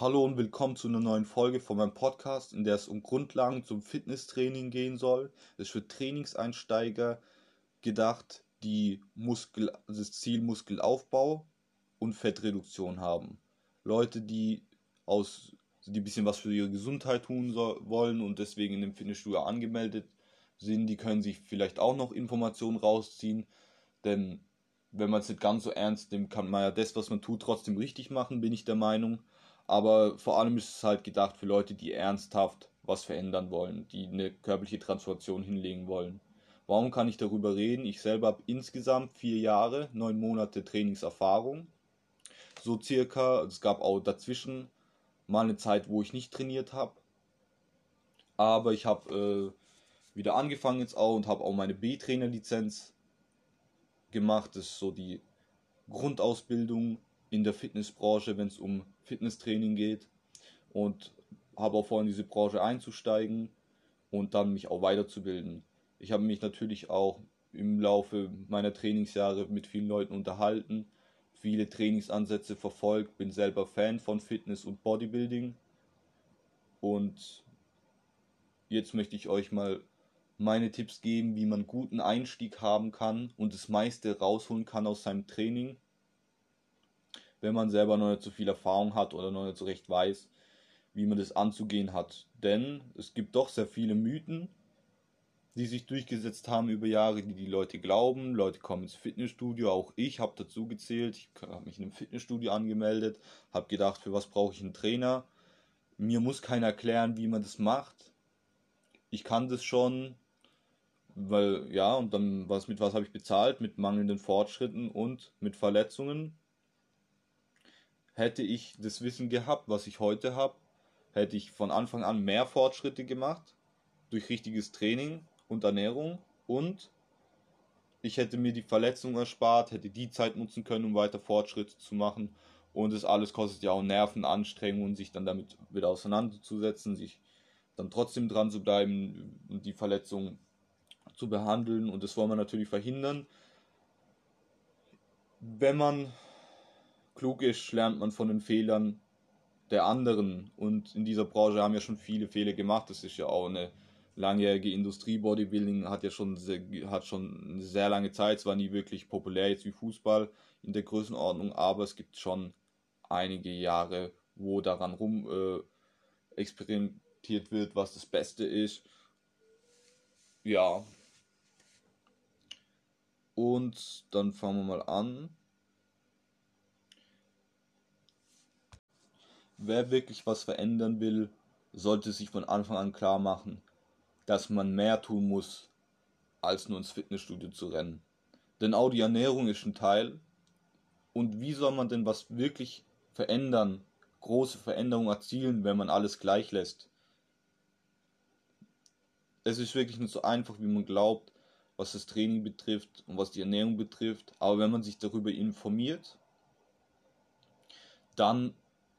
Hallo und willkommen zu einer neuen Folge von meinem Podcast, in der es um Grundlagen zum Fitnesstraining gehen soll. Es ist für Trainingseinsteiger gedacht, die Muskel, das Ziel Muskelaufbau und Fettreduktion haben. Leute, die aus die ein bisschen was für ihre Gesundheit tun so, wollen und deswegen in dem Fitnessstudio angemeldet sind, die können sich vielleicht auch noch Informationen rausziehen, denn wenn man es nicht ganz so ernst nimmt, kann man ja das, was man tut, trotzdem richtig machen, bin ich der Meinung. Aber vor allem ist es halt gedacht für Leute, die ernsthaft was verändern wollen, die eine körperliche Transformation hinlegen wollen. Warum kann ich darüber reden? Ich selber habe insgesamt vier Jahre, neun Monate Trainingserfahrung. So circa, es gab auch dazwischen mal eine Zeit, wo ich nicht trainiert habe. Aber ich habe äh, wieder angefangen jetzt auch und habe auch meine B-Trainer-Lizenz gemacht. Das ist so die Grundausbildung in der Fitnessbranche, wenn es um Fitnesstraining geht. Und habe auch vor, in diese Branche einzusteigen und dann mich auch weiterzubilden. Ich habe mich natürlich auch im Laufe meiner Trainingsjahre mit vielen Leuten unterhalten, viele Trainingsansätze verfolgt, bin selber Fan von Fitness und Bodybuilding. Und jetzt möchte ich euch mal meine Tipps geben, wie man guten Einstieg haben kann und das meiste rausholen kann aus seinem Training, wenn man selber noch nicht so viel Erfahrung hat oder noch nicht so recht weiß, wie man das anzugehen hat. Denn es gibt doch sehr viele Mythen, die sich durchgesetzt haben über Jahre, die die Leute glauben. Leute kommen ins Fitnessstudio, auch ich habe dazu gezählt. Ich habe mich in einem Fitnessstudio angemeldet, habe gedacht, für was brauche ich einen Trainer? Mir muss keiner erklären, wie man das macht. Ich kann das schon, weil, ja, und dann, was, mit was habe ich bezahlt? Mit mangelnden Fortschritten und mit Verletzungen. Hätte ich das Wissen gehabt, was ich heute habe, hätte ich von Anfang an mehr Fortschritte gemacht durch richtiges Training und Ernährung und ich hätte mir die Verletzung erspart, hätte die Zeit nutzen können, um weiter Fortschritte zu machen. Und das alles kostet ja auch Nervenanstrengungen, sich dann damit wieder auseinanderzusetzen, sich dann trotzdem dran zu bleiben und die Verletzung zu behandeln und das wollen wir natürlich verhindern. Wenn man klug ist, lernt man von den Fehlern der anderen und in dieser Branche haben ja schon viele Fehler gemacht. Das ist ja auch eine langjährige Industrie Bodybuilding hat ja schon sehr, hat schon eine sehr lange Zeit, zwar nie wirklich populär jetzt wie Fußball in der Größenordnung, aber es gibt schon einige Jahre, wo daran rum äh, experimentiert wird, was das Beste ist. Ja, und dann fangen wir mal an. Wer wirklich was verändern will, sollte sich von Anfang an klar machen, dass man mehr tun muss, als nur ins Fitnessstudio zu rennen. Denn auch die Ernährung ist ein Teil. Und wie soll man denn was wirklich verändern, große Veränderungen erzielen, wenn man alles gleich lässt? Es ist wirklich nicht so einfach, wie man glaubt was das Training betrifft und was die Ernährung betrifft. Aber wenn man sich darüber informiert, dann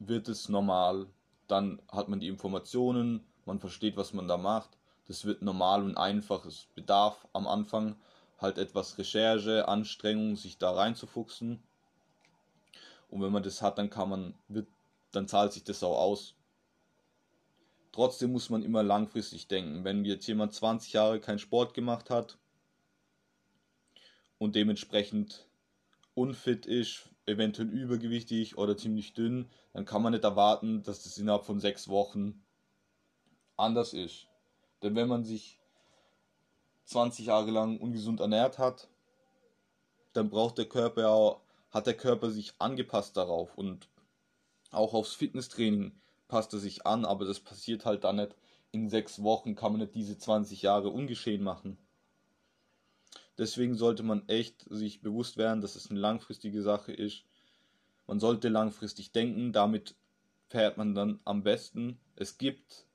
wird es normal. Dann hat man die Informationen, man versteht, was man da macht. Das wird normal und einfach. Es bedarf am Anfang halt etwas Recherche, Anstrengung, sich da reinzufuchsen. Und wenn man das hat, dann kann man, wird, dann zahlt sich das auch aus. Trotzdem muss man immer langfristig denken. Wenn jetzt jemand 20 Jahre keinen Sport gemacht hat, und dementsprechend unfit ist, eventuell übergewichtig oder ziemlich dünn, dann kann man nicht erwarten, dass das innerhalb von sechs Wochen anders ist. Denn wenn man sich 20 Jahre lang ungesund ernährt hat, dann braucht der Körper auch, hat der Körper sich angepasst darauf und auch aufs Fitnesstraining passt er sich an, aber das passiert halt dann nicht. In sechs Wochen kann man nicht diese 20 Jahre ungeschehen machen. Deswegen sollte man echt sich bewusst werden, dass es eine langfristige Sache ist. Man sollte langfristig denken, damit fährt man dann am besten. Es gibt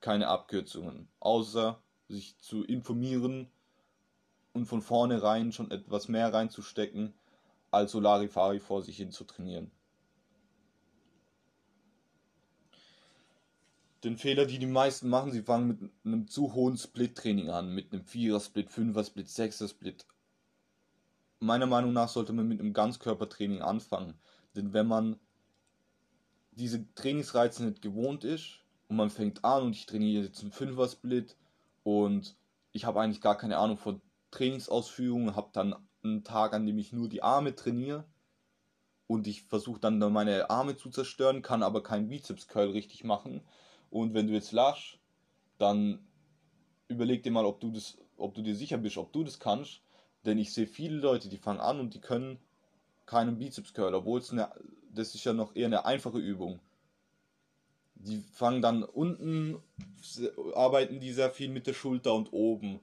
keine Abkürzungen, außer sich zu informieren und von vornherein schon etwas mehr reinzustecken, als Solarifari vor sich hin zu trainieren. Den Fehler, die die meisten machen, sie fangen mit einem zu hohen Split-Training an, mit einem Vierer-Split, Fünfer-Split, Sechser-Split. Meiner Meinung nach sollte man mit einem Ganzkörpertraining anfangen, denn wenn man diese Trainingsreize nicht gewohnt ist und man fängt an und ich trainiere jetzt einen Fünfer-Split und ich habe eigentlich gar keine Ahnung von Trainingsausführungen, habe dann einen Tag, an dem ich nur die Arme trainiere und ich versuche dann meine Arme zu zerstören, kann aber keinen Bizeps-Curl richtig machen. Und wenn du jetzt lachst, dann überleg dir mal, ob du, das, ob du dir sicher bist, ob du das kannst. Denn ich sehe viele Leute, die fangen an und die können keinen Bizeps-Curl, obwohl es eine, das ist ja noch eher eine einfache Übung. Die fangen dann unten, arbeiten die sehr viel mit der Schulter und oben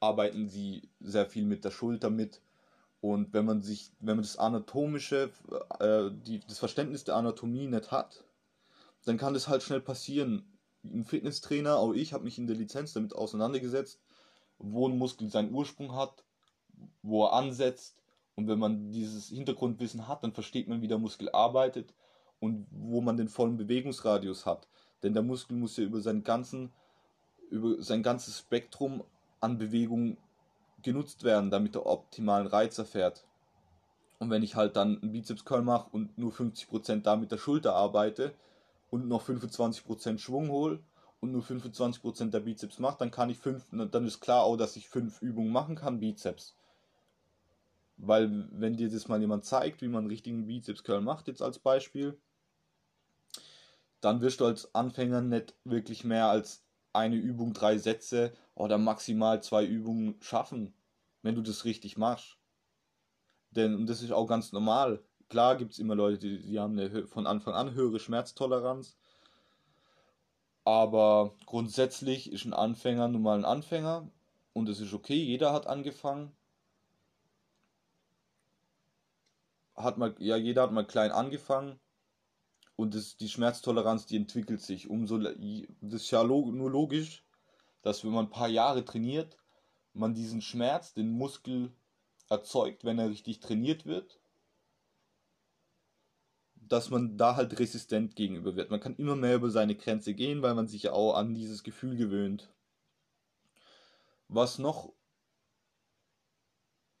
arbeiten sie sehr viel mit der Schulter mit. Und wenn man sich, wenn man das anatomische, äh, die, das Verständnis der Anatomie nicht hat, dann kann das halt schnell passieren. Ein Fitnesstrainer, auch ich, habe mich in der Lizenz damit auseinandergesetzt, wo ein Muskel seinen Ursprung hat, wo er ansetzt. Und wenn man dieses Hintergrundwissen hat, dann versteht man, wie der Muskel arbeitet und wo man den vollen Bewegungsradius hat. Denn der Muskel muss ja über seinen ganzen, über sein ganzes Spektrum an Bewegung genutzt werden, damit er optimalen Reiz erfährt. Und wenn ich halt dann einen Bizeps Curl mache und nur 50% da mit der Schulter arbeite und noch 25% Schwung hole und nur 25% der Bizeps mache, dann kann ich fünf, dann ist klar auch, dass ich fünf Übungen machen kann, Bizeps. Weil wenn dir das mal jemand zeigt, wie man einen richtigen Bizeps Curl macht, jetzt als Beispiel, dann wirst du als Anfänger nicht wirklich mehr als eine Übung, drei Sätze oder maximal zwei Übungen schaffen wenn du das richtig machst. Denn, und das ist auch ganz normal, klar gibt es immer Leute, die, die haben eine, von Anfang an höhere Schmerztoleranz. Aber grundsätzlich ist ein Anfänger nun mal ein Anfänger und es ist okay, jeder hat angefangen. Hat mal, ja, jeder hat mal klein angefangen und das, die Schmerztoleranz, die entwickelt sich. Umso, das ist ja nur logisch, dass wenn man ein paar Jahre trainiert, man diesen Schmerz, den Muskel erzeugt, wenn er richtig trainiert wird, dass man da halt resistent gegenüber wird. Man kann immer mehr über seine Grenze gehen, weil man sich ja auch an dieses Gefühl gewöhnt. Was noch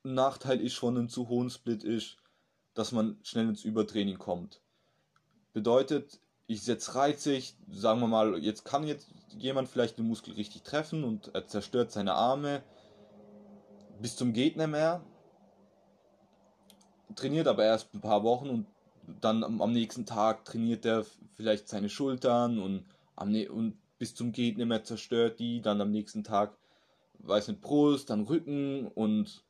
ein Nachteil ist von einem zu hohen Split ist, dass man schnell ins Übertraining kommt. Bedeutet, ich setze Reize, ich, sagen wir mal, jetzt kann jetzt jemand vielleicht den Muskel richtig treffen und er zerstört seine Arme, bis zum Gegner mehr, trainiert aber erst ein paar Wochen und dann am, am nächsten Tag trainiert er vielleicht seine Schultern und, am, und bis zum Gegner mehr zerstört die, dann am nächsten Tag, weiß nicht, Brust, dann Rücken und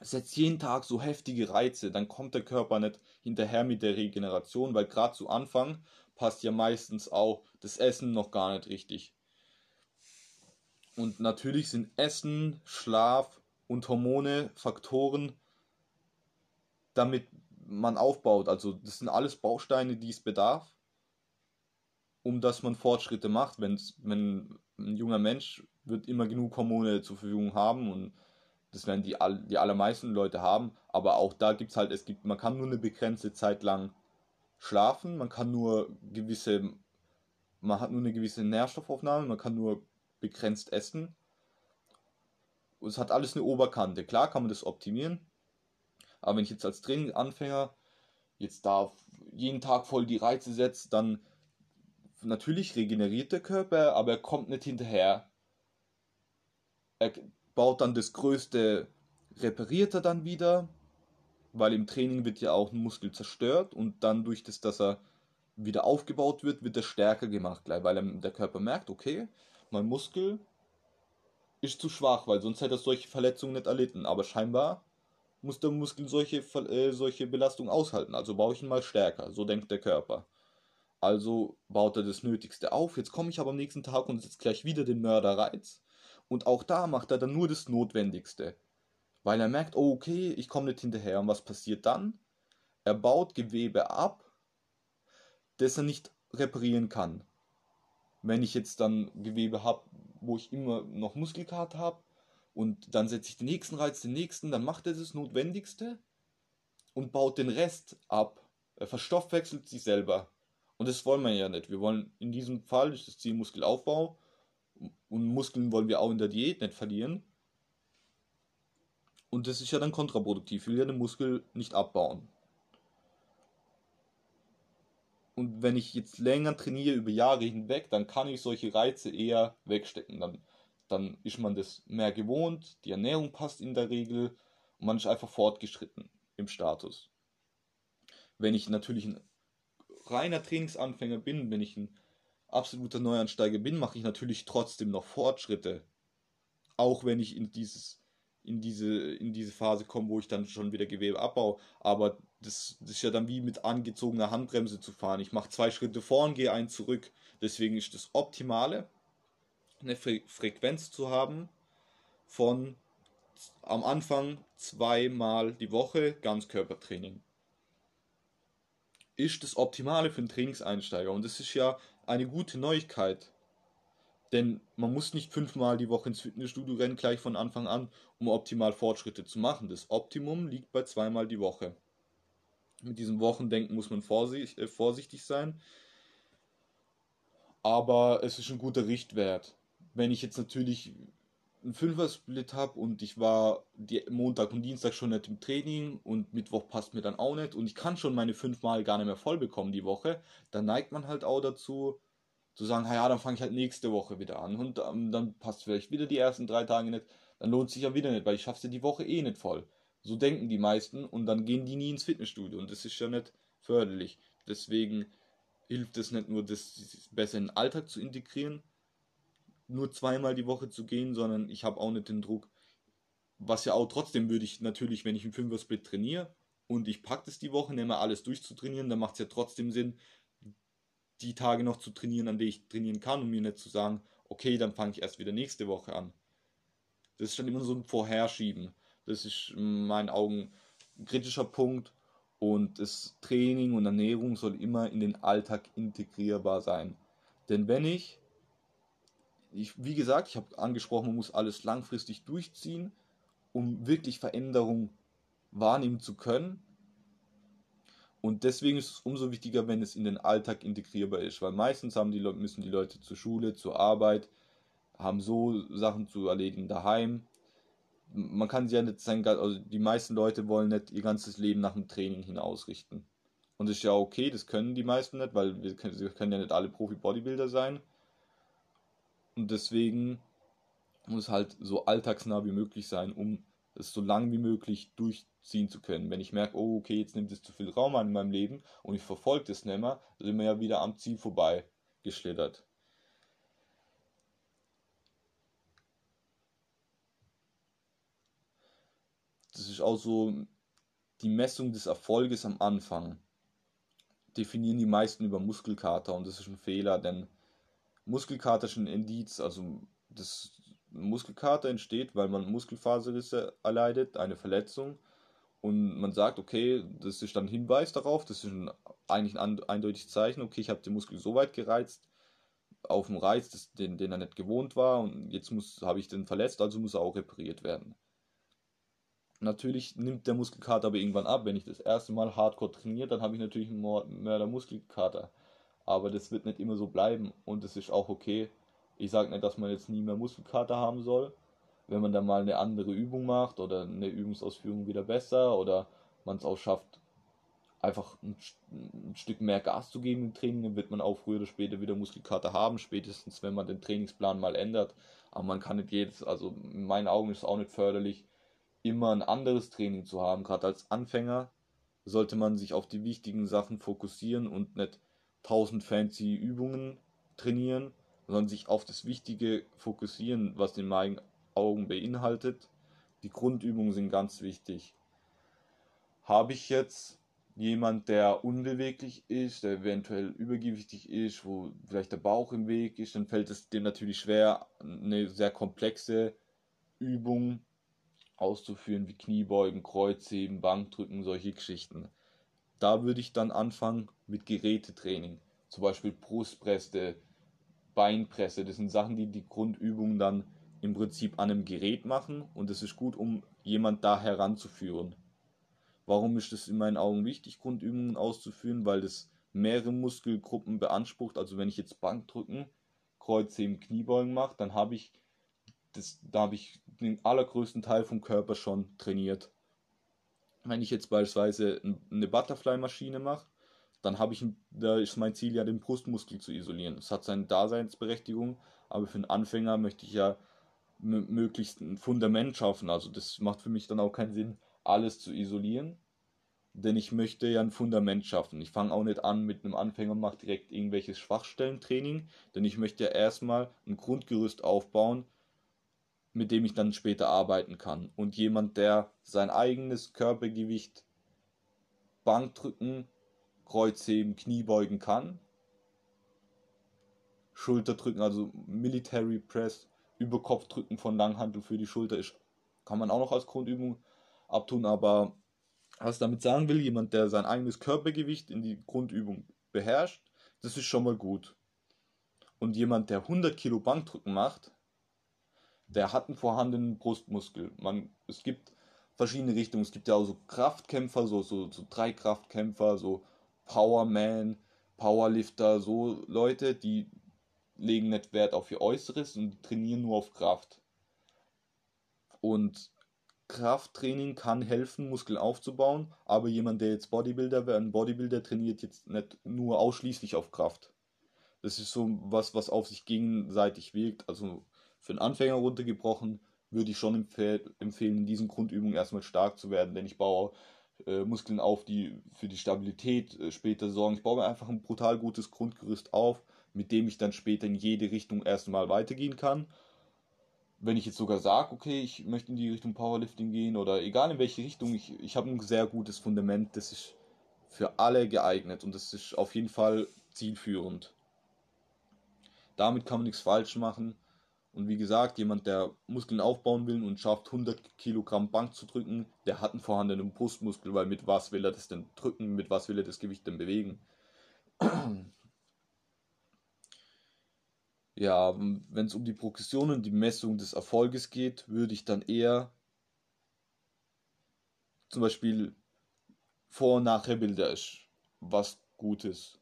setzt jeden Tag so heftige Reize, dann kommt der Körper nicht hinterher mit der Regeneration, weil gerade zu Anfang passt ja meistens auch das Essen noch gar nicht richtig. Und natürlich sind Essen, Schlaf und Hormone Faktoren, damit man aufbaut. Also das sind alles Bausteine, die es bedarf, um dass man Fortschritte macht. Wenn's, wenn ein junger Mensch wird immer genug Hormone zur Verfügung haben und das werden die, die allermeisten Leute haben. Aber auch da gibt es halt, es gibt, man kann nur eine begrenzte Zeit lang schlafen, man kann nur gewisse, man hat nur eine gewisse Nährstoffaufnahme, man kann nur begrenzt essen. Und es hat alles eine Oberkante. Klar kann man das optimieren. Aber wenn ich jetzt als Traininganfänger jetzt da jeden Tag voll die Reize setze, dann natürlich regeneriert der Körper, aber er kommt nicht hinterher. Er baut dann das Größte, repariert er dann wieder, weil im Training wird ja auch ein Muskel zerstört und dann durch das, dass er wieder aufgebaut wird, wird er stärker gemacht, weil der Körper merkt, okay, mein Muskel ist zu schwach, weil sonst hätte er solche Verletzungen nicht erlitten. Aber scheinbar muss der Muskel solche, äh, solche Belastungen aushalten. Also baue ich ihn mal stärker. So denkt der Körper. Also baut er das Nötigste auf. Jetzt komme ich aber am nächsten Tag und setze gleich wieder den Mörderreiz. Und auch da macht er dann nur das Notwendigste. Weil er merkt, oh, okay, ich komme nicht hinterher. Und was passiert dann? Er baut Gewebe ab, das er nicht reparieren kann wenn ich jetzt dann Gewebe habe, wo ich immer noch Muskelkater habe und dann setze ich den nächsten Reiz, den nächsten, dann macht er das Notwendigste und baut den Rest ab. Er verstoffwechselt sich selber. Und das wollen wir ja nicht. Wir wollen in diesem Fall ist das Ziel Muskelaufbau und Muskeln wollen wir auch in der Diät nicht verlieren. Und das ist ja dann kontraproduktiv. Ich will ja den Muskel nicht abbauen. und wenn ich jetzt länger trainiere über Jahre hinweg, dann kann ich solche Reize eher wegstecken. Dann, dann ist man das mehr gewohnt, die Ernährung passt in der Regel und man ist einfach fortgeschritten im Status. Wenn ich natürlich ein reiner Trainingsanfänger bin, wenn ich ein absoluter Neuansteiger bin, mache ich natürlich trotzdem noch Fortschritte. Auch wenn ich in dieses in diese, in diese Phase komme, wo ich dann schon wieder Gewebe abbaue. Aber das, das ist ja dann wie mit angezogener Handbremse zu fahren. Ich mache zwei Schritte vor und gehe einen zurück. Deswegen ist das Optimale, eine Fre Frequenz zu haben von am Anfang zweimal die Woche Ganzkörpertraining. Ist das Optimale für einen Trainingseinsteiger. Und das ist ja eine gute Neuigkeit. Denn man muss nicht fünfmal die Woche ins Fitnessstudio rennen, gleich von Anfang an, um optimal Fortschritte zu machen. Das Optimum liegt bei zweimal die Woche. Mit diesem Wochendenken muss man äh, vorsichtig sein. Aber es ist ein guter Richtwert. Wenn ich jetzt natürlich einen Fünfer-Split habe und ich war die Montag und Dienstag schon nicht im Training und Mittwoch passt mir dann auch nicht und ich kann schon meine fünfmal gar nicht mehr voll bekommen die Woche, dann neigt man halt auch dazu, zu sagen, ja, dann fange ich halt nächste Woche wieder an und ähm, dann passt vielleicht wieder die ersten drei Tage nicht, dann lohnt sich ja wieder nicht, weil ich schaffe ja die Woche eh nicht voll. So denken die meisten und dann gehen die nie ins Fitnessstudio und das ist ja nicht förderlich. Deswegen hilft es nicht nur, das besser in den Alltag zu integrieren, nur zweimal die Woche zu gehen, sondern ich habe auch nicht den Druck, was ja auch trotzdem würde ich natürlich, wenn ich im Fünfer-Split trainiere und ich packe das die Woche, nehme alles durchzutrainieren, dann macht es ja trotzdem Sinn, die Tage noch zu trainieren, an denen ich trainieren kann, um mir nicht zu sagen, okay, dann fange ich erst wieder nächste Woche an. Das ist dann immer so ein Vorherschieben. Das ist in meinen Augen ein kritischer Punkt und das Training und Ernährung soll immer in den Alltag integrierbar sein. Denn wenn ich, ich wie gesagt, ich habe angesprochen, man muss alles langfristig durchziehen, um wirklich Veränderung wahrnehmen zu können, und deswegen ist es umso wichtiger, wenn es in den Alltag integrierbar ist, weil meistens haben die Leute, müssen die Leute zur Schule, zur Arbeit, haben so Sachen zu erledigen daheim. Man kann sie ja nicht sein, also die meisten Leute wollen nicht ihr ganzes Leben nach dem Training hin ausrichten. Und das ist ja okay, das können die meisten nicht, weil wir können, wir können ja nicht alle Profi-Bodybuilder sein. Und deswegen muss halt so alltagsnah wie möglich sein, um es so lang wie möglich durchziehen zu können. Wenn ich merke, oh, okay, jetzt nimmt es zu viel Raum an in meinem Leben und ich verfolge das nicht mehr, sind wir ja wieder am Ziel vorbei geschlittert. Das ist auch so die Messung des Erfolges am Anfang. Definieren die meisten über Muskelkater und das ist ein Fehler, denn Muskelkater ist ein Indiz, also das Muskelkater entsteht, weil man Muskelfaserrisse erleidet, eine Verletzung. Und man sagt, okay, das ist dann Hinweis darauf, das ist ein, eigentlich ein eindeutiges Zeichen, okay, ich habe den Muskel so weit gereizt, auf dem Reiz, das, den, den er nicht gewohnt war, und jetzt habe ich den verletzt, also muss er auch repariert werden. Natürlich nimmt der Muskelkater aber irgendwann ab. Wenn ich das erste Mal hardcore trainiere, dann habe ich natürlich einen Mörder-Muskelkater. Aber das wird nicht immer so bleiben und es ist auch okay, ich sage nicht, dass man jetzt nie mehr Muskelkater haben soll. Wenn man dann mal eine andere Übung macht oder eine Übungsausführung wieder besser oder man es auch schafft, einfach ein, ein, Stück mehr Gas zu geben im Training, dann wird man auch früher oder später wieder Muskelkater haben, spätestens wenn man den Trainingsplan mal ändert. Aber man kann nicht jedes, also in meinen Augen ist es auch nicht förderlich, immer ein anderes Training zu haben. Gerade als Anfänger sollte man sich auf die wichtigen Sachen fokussieren und nicht tausend fancy Übungen trainieren, sondern sich auf das Wichtige fokussieren, was in meinen Augen beinhaltet. Die Grundübungen sind ganz wichtig. Habe ich jetzt jemand, der unbeweglich ist, der eventuell übergewichtig ist, wo vielleicht der Bauch im Weg ist, dann fällt es dem natürlich schwer, eine sehr komplexe Übung auszuführen, wie Kniebeugen, Kreuzheben, Bankdrücken, solche Geschichten. Da würde ich dann anfangen mit Gerätetraining, zum Beispiel Brustpresse, Beinpresse. Das sind Sachen, die die Grundübungen dann im Prinzip an einem Gerät machen und es ist gut, um jemand da heranzuführen. Warum ist es in meinen Augen wichtig, Grundübungen auszuführen? Weil das mehrere Muskelgruppen beansprucht. Also wenn ich jetzt Bankdrücken, Kreuzheben, Kniebeugen mache, dann habe ich das, da habe ich den allergrößten Teil vom Körper schon trainiert. Wenn ich jetzt beispielsweise eine Butterfly-Maschine mache, dann habe ich, da ist mein Ziel ja, den Brustmuskel zu isolieren. Es hat seine Daseinsberechtigung, aber für einen Anfänger möchte ich ja möglichst ein Fundament schaffen. Also das macht für mich dann auch keinen Sinn, alles zu isolieren, denn ich möchte ja ein Fundament schaffen. Ich fange auch nicht an mit einem Anfänger und mache direkt irgendwelches Schwachstellentraining, denn ich möchte ja erstmal ein Grundgerüst aufbauen, mit dem ich dann später arbeiten kann. Und jemand, der sein eigenes Körpergewicht Bankdrücken, Kreuzheben, Kniebeugen kann, Schulterdrücken, also Military Press, Überkopfdrücken von Langhantel für die Schulter ist, kann man auch noch als Grundübung abtun, aber was damit sagen will, jemand, der sein eigenes Körpergewicht in die Grundübung beherrscht, das ist schon mal gut. Und jemand, der 100 Kilo Bankdrücken macht, der hat einen vorhandenen Brustmuskel. Man, es gibt verschiedene Richtungen. Es gibt ja auch so Kraftkämpfer, so, so, so drei Kraftkämpfer, so Powerman, Powerlifter, so Leute, die legen nicht Wert auf ihr Äußeres und trainieren nur auf Kraft. Und Krafttraining kann helfen, Muskeln aufzubauen, aber jemand, der jetzt Bodybuilder wäre, ein Bodybuilder trainiert jetzt nicht nur ausschließlich auf Kraft. Das ist so was, was auf sich gegenseitig wirkt. Also für einen Anfänger runtergebrochen würde ich schon empfehlen, in diesen Grundübungen erstmal stark zu werden, denn ich baue äh, Muskeln auf, die für die Stabilität äh, später sorgen. Ich baue mir einfach ein brutal gutes Grundgerüst auf, mit dem ich dann später in jede Richtung erstmal weitergehen kann wenn ich jetzt sogar sage, okay, ich möchte in die Richtung Powerlifting gehen oder egal in welche Richtung, ich, ich habe ein sehr gutes Fundament, das ist für alle geeignet und das ist auf jeden Fall zielführend. Damit kann man nichts falsch machen. Und wie gesagt, jemand, der Muskeln aufbauen will und schafft 100 Kilogramm Bank zu drücken, der hat einen vorhandenen Brustmuskel, weil mit was will er das denn drücken, mit was will er das Gewicht denn bewegen. Ja, wenn es um die Progression und die Messung des Erfolges geht, würde ich dann eher zum Beispiel Vor- und Nachher-Bilder ist was Gutes.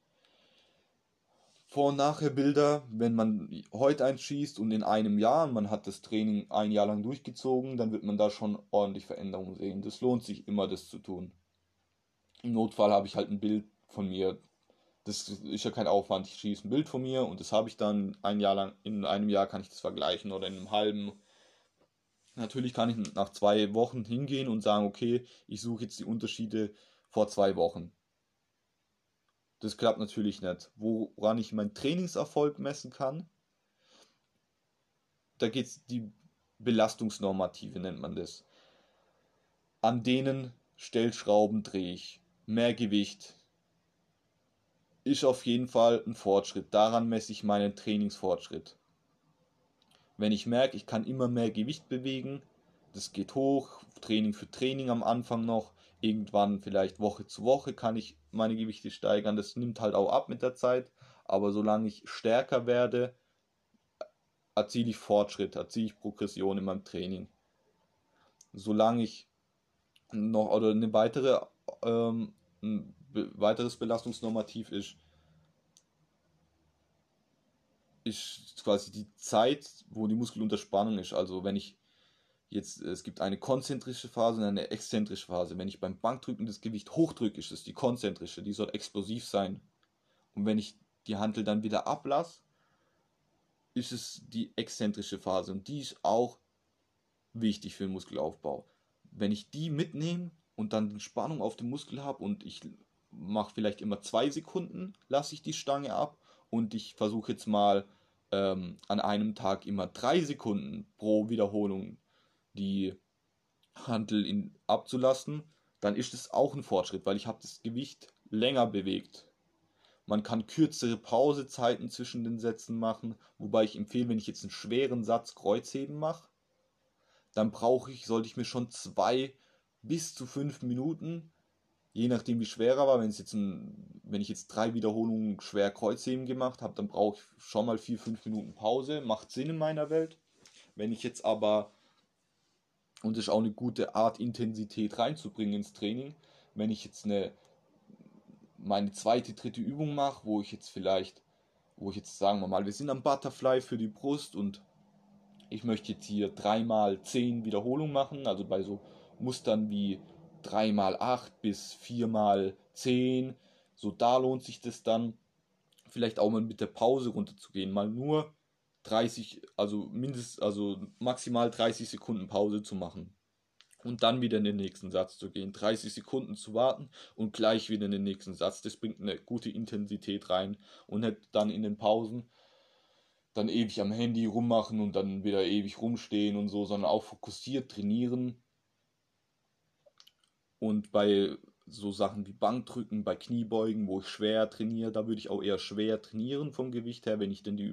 Vor- und Nachher-Bilder, wenn man heute eins schießt und in einem Jahr, man hat das Training ein Jahr lang durchgezogen, dann wird man da schon ordentlich Veränderungen sehen. Das lohnt sich immer, das zu tun. Im Notfall habe ich halt ein Bild von mir das ist ja kein Aufwand. Ich schieße ein Bild von mir und das habe ich dann ein Jahr lang, in einem Jahr kann ich das vergleichen oder in einem halben. Natürlich kann ich nach zwei Wochen hingehen und sagen, okay, ich suche jetzt die Unterschiede vor zwei Wochen. Das klappt natürlich nicht. Woran ich meinen Trainingserfolg messen kann, da geht es die Belastungsnormative, nennt man das. An denen Stellschrauben drehe ich. Mehr Gewicht, ist auf jeden Fall ein Fortschritt. Daran messe ich meinen Trainingsfortschritt. Wenn ich merke, ich kann immer mehr Gewicht bewegen, das geht hoch, Training für Training am Anfang noch, irgendwann vielleicht Woche zu Woche kann ich meine Gewichte steigern, das nimmt halt auch ab mit der Zeit, aber solange ich stärker werde, erziele ich Fortschritt, erziele ich Progression in meinem Training. Solange ich noch oder eine weitere ähm, ein weiteres Belastungsnormativ ist, ist quasi die Zeit, wo die Muskel unter Spannung ist. Also wenn ich jetzt, es gibt eine konzentrische Phase und eine exzentrische Phase. Wenn ich beim Bankdrücken das Gewicht hochdrücke, ist es die konzentrische, die soll explosiv sein. Und wenn ich die Hantel dann wieder ablasse, ist es die exzentrische Phase und die ist auch wichtig für den Muskelaufbau. Wenn ich die mitnehme und dann Spannung auf dem Muskel habe und ich mache vielleicht immer zwei Sekunden, lasse ich die Stange ab und ich versuche jetzt mal ähm, an einem Tag immer drei Sekunden pro Wiederholung die Hantel in, abzulassen, dann ist es auch ein Fortschritt, weil ich habe das Gewicht länger bewegt. Man kann kürzere Pausezeiten zwischen den Sätzen machen, wobei ich empfehle, wenn ich jetzt einen schweren Satz Kreuzheben mache, dann brauche ich, sollte ich mir schon zwei bis zu fünf Minuten je nachdem wie schwer er war, wenn, jetzt ein, wenn ich jetzt drei Wiederholungen schwer Kreuzheben gemacht habe, dann brauche ich schon mal vier, fünf Minuten Pause. Macht Sinn in meiner Welt. Wenn ich jetzt aber, und das ist auch eine gute Art, Intensität reinzubringen ins Training, wenn ich jetzt eine, meine zweite, dritte Übung mache, wo ich jetzt vielleicht, wo ich jetzt sagen wir mal, wir sind am Butterfly für die Brust und ich möchte jetzt hier dreimal zehn Wiederholungen machen, also bei so Mustern wie 3 mal 8 bis 4 mal 10, So da lohnt sich das dann, vielleicht auch mal mit der Pause runterzugehen, mal nur 30, also mindestens, also maximal 30 Sekunden Pause zu machen. Und dann wieder in den nächsten Satz zu gehen. 30 Sekunden zu warten und gleich wieder in den nächsten Satz. Das bringt eine gute Intensität rein. Und nicht dann in den Pausen dann ewig am Handy rummachen und dann wieder ewig rumstehen und so, sondern auch fokussiert trainieren. Und bei so Sachen wie Bankdrücken, bei Kniebeugen, wo ich schwer trainiere, da würde ich auch eher schwer trainieren vom Gewicht her, wenn ich denn die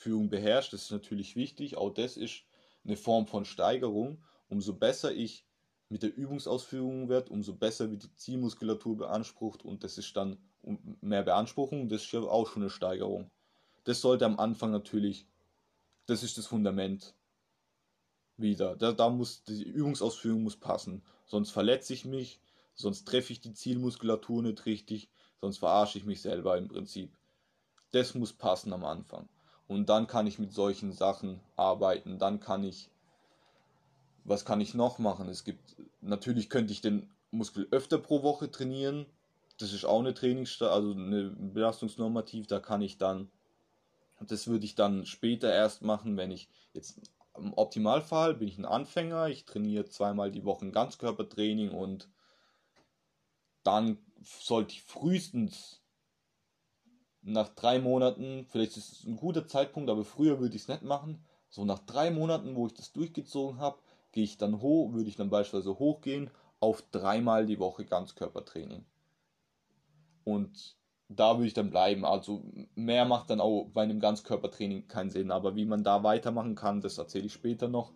Übungsausführung beherrsche. Das ist natürlich wichtig. Auch das ist eine Form von Steigerung. Umso besser ich mit der Übungsausführung werde, umso besser wird die Zielmuskulatur beansprucht und das ist dann mehr Beanspruchung. Das ist ja auch schon eine Steigerung. Das sollte am Anfang natürlich, das ist das Fundament wieder. Da, da muss die Übungsausführung muss passen. Sonst verletze ich mich, sonst treffe ich die Zielmuskulatur nicht richtig, sonst verarsche ich mich selber im Prinzip. Das muss passen am Anfang. Und dann kann ich mit solchen Sachen arbeiten. Dann kann ich, was kann ich noch machen? Es gibt, natürlich könnte ich den Muskel öfter pro Woche trainieren. Das ist auch eine Trainings, also eine Belastungsnormativ. Da kann ich dann, das würde ich dann später erst machen, wenn ich jetzt im Optimalfall bin ich ein Anfänger. Ich trainiere zweimal die Woche ein Ganzkörpertraining und dann sollte ich frühestens nach drei Monaten, vielleicht ist es ein guter Zeitpunkt, aber früher würde ich es nicht machen. So nach drei Monaten, wo ich das durchgezogen habe, gehe ich dann hoch, würde ich dann beispielsweise hochgehen auf dreimal die Woche Ganzkörpertraining. Und da würde ich dann bleiben. Also mehr macht dann auch bei einem Ganzkörpertraining keinen Sinn. Aber wie man da weitermachen kann, das erzähle ich später noch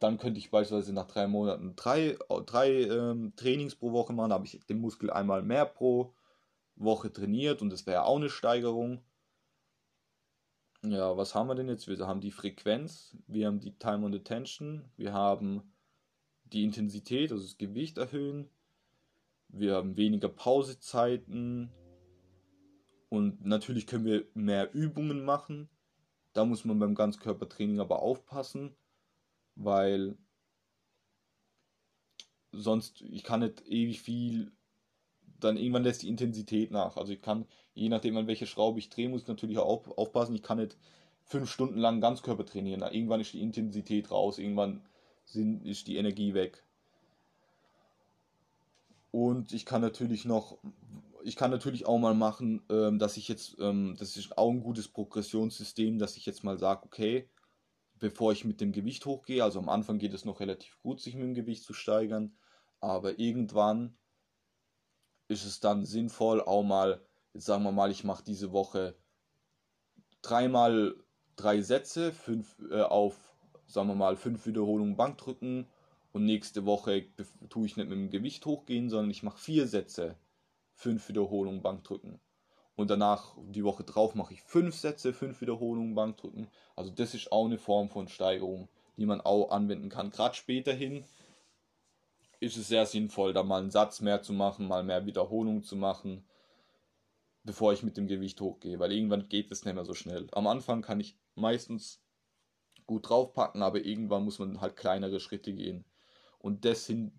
dann könnte ich beispielsweise nach drei Monaten drei, drei ähm, Trainings pro Woche machen, habe ich den Muskel einmal mehr pro Woche trainiert und das wäre auch eine Steigerung. Ja, was haben wir denn jetzt? Wir haben die Frequenz, wir haben die Time on Attention, wir haben die Intensität, also das Gewicht erhöhen, wir haben weniger Pausezeiten und natürlich können wir mehr Übungen machen. Da muss man beim Ganzkörpertraining aber aufpassen weil sonst, ich kann nicht ewig viel, dann irgendwann lässt die Intensität nach. Also ich kann, je nachdem an welche Schraube ich drehe, muss ich natürlich auch aufpassen, ich kann nicht fünf Stunden lang Ganzkörper trainieren. Irgendwann ist die Intensität raus, irgendwann sind, ist die Energie weg. Und ich kann natürlich noch, ich kann natürlich auch mal machen, ähm, dass ich jetzt, ähm, das ist auch ein gutes Progressionssystem, dass ich jetzt mal sage, okay, bevor ich mit dem Gewicht hochgehe. Also am Anfang geht es noch relativ gut, sich mit dem Gewicht zu steigern. Aber irgendwann ist es dann sinnvoll, auch mal, jetzt sagen wir mal, ich mache diese Woche dreimal drei Sätze, fünf äh, auf, sagen wir mal, fünf Wiederholungen Bankdrücken und nächste Woche tue ich nicht mit dem Gewicht hochgehen, sondern ich mache vier Sätze, fünf Wiederholungen Bankdrücken und danach die Woche drauf mache ich fünf Sätze, fünf Wiederholungen Bankdrücken. Also das ist auch eine Form von Steigerung, die man auch anwenden kann. Gerade später hin ist es sehr sinnvoll, da mal einen Satz mehr zu machen, mal mehr Wiederholungen zu machen, bevor ich mit dem Gewicht hochgehe, weil irgendwann geht es nicht mehr so schnell. Am Anfang kann ich meistens gut draufpacken, aber irgendwann muss man halt kleinere Schritte gehen. Und das, hin,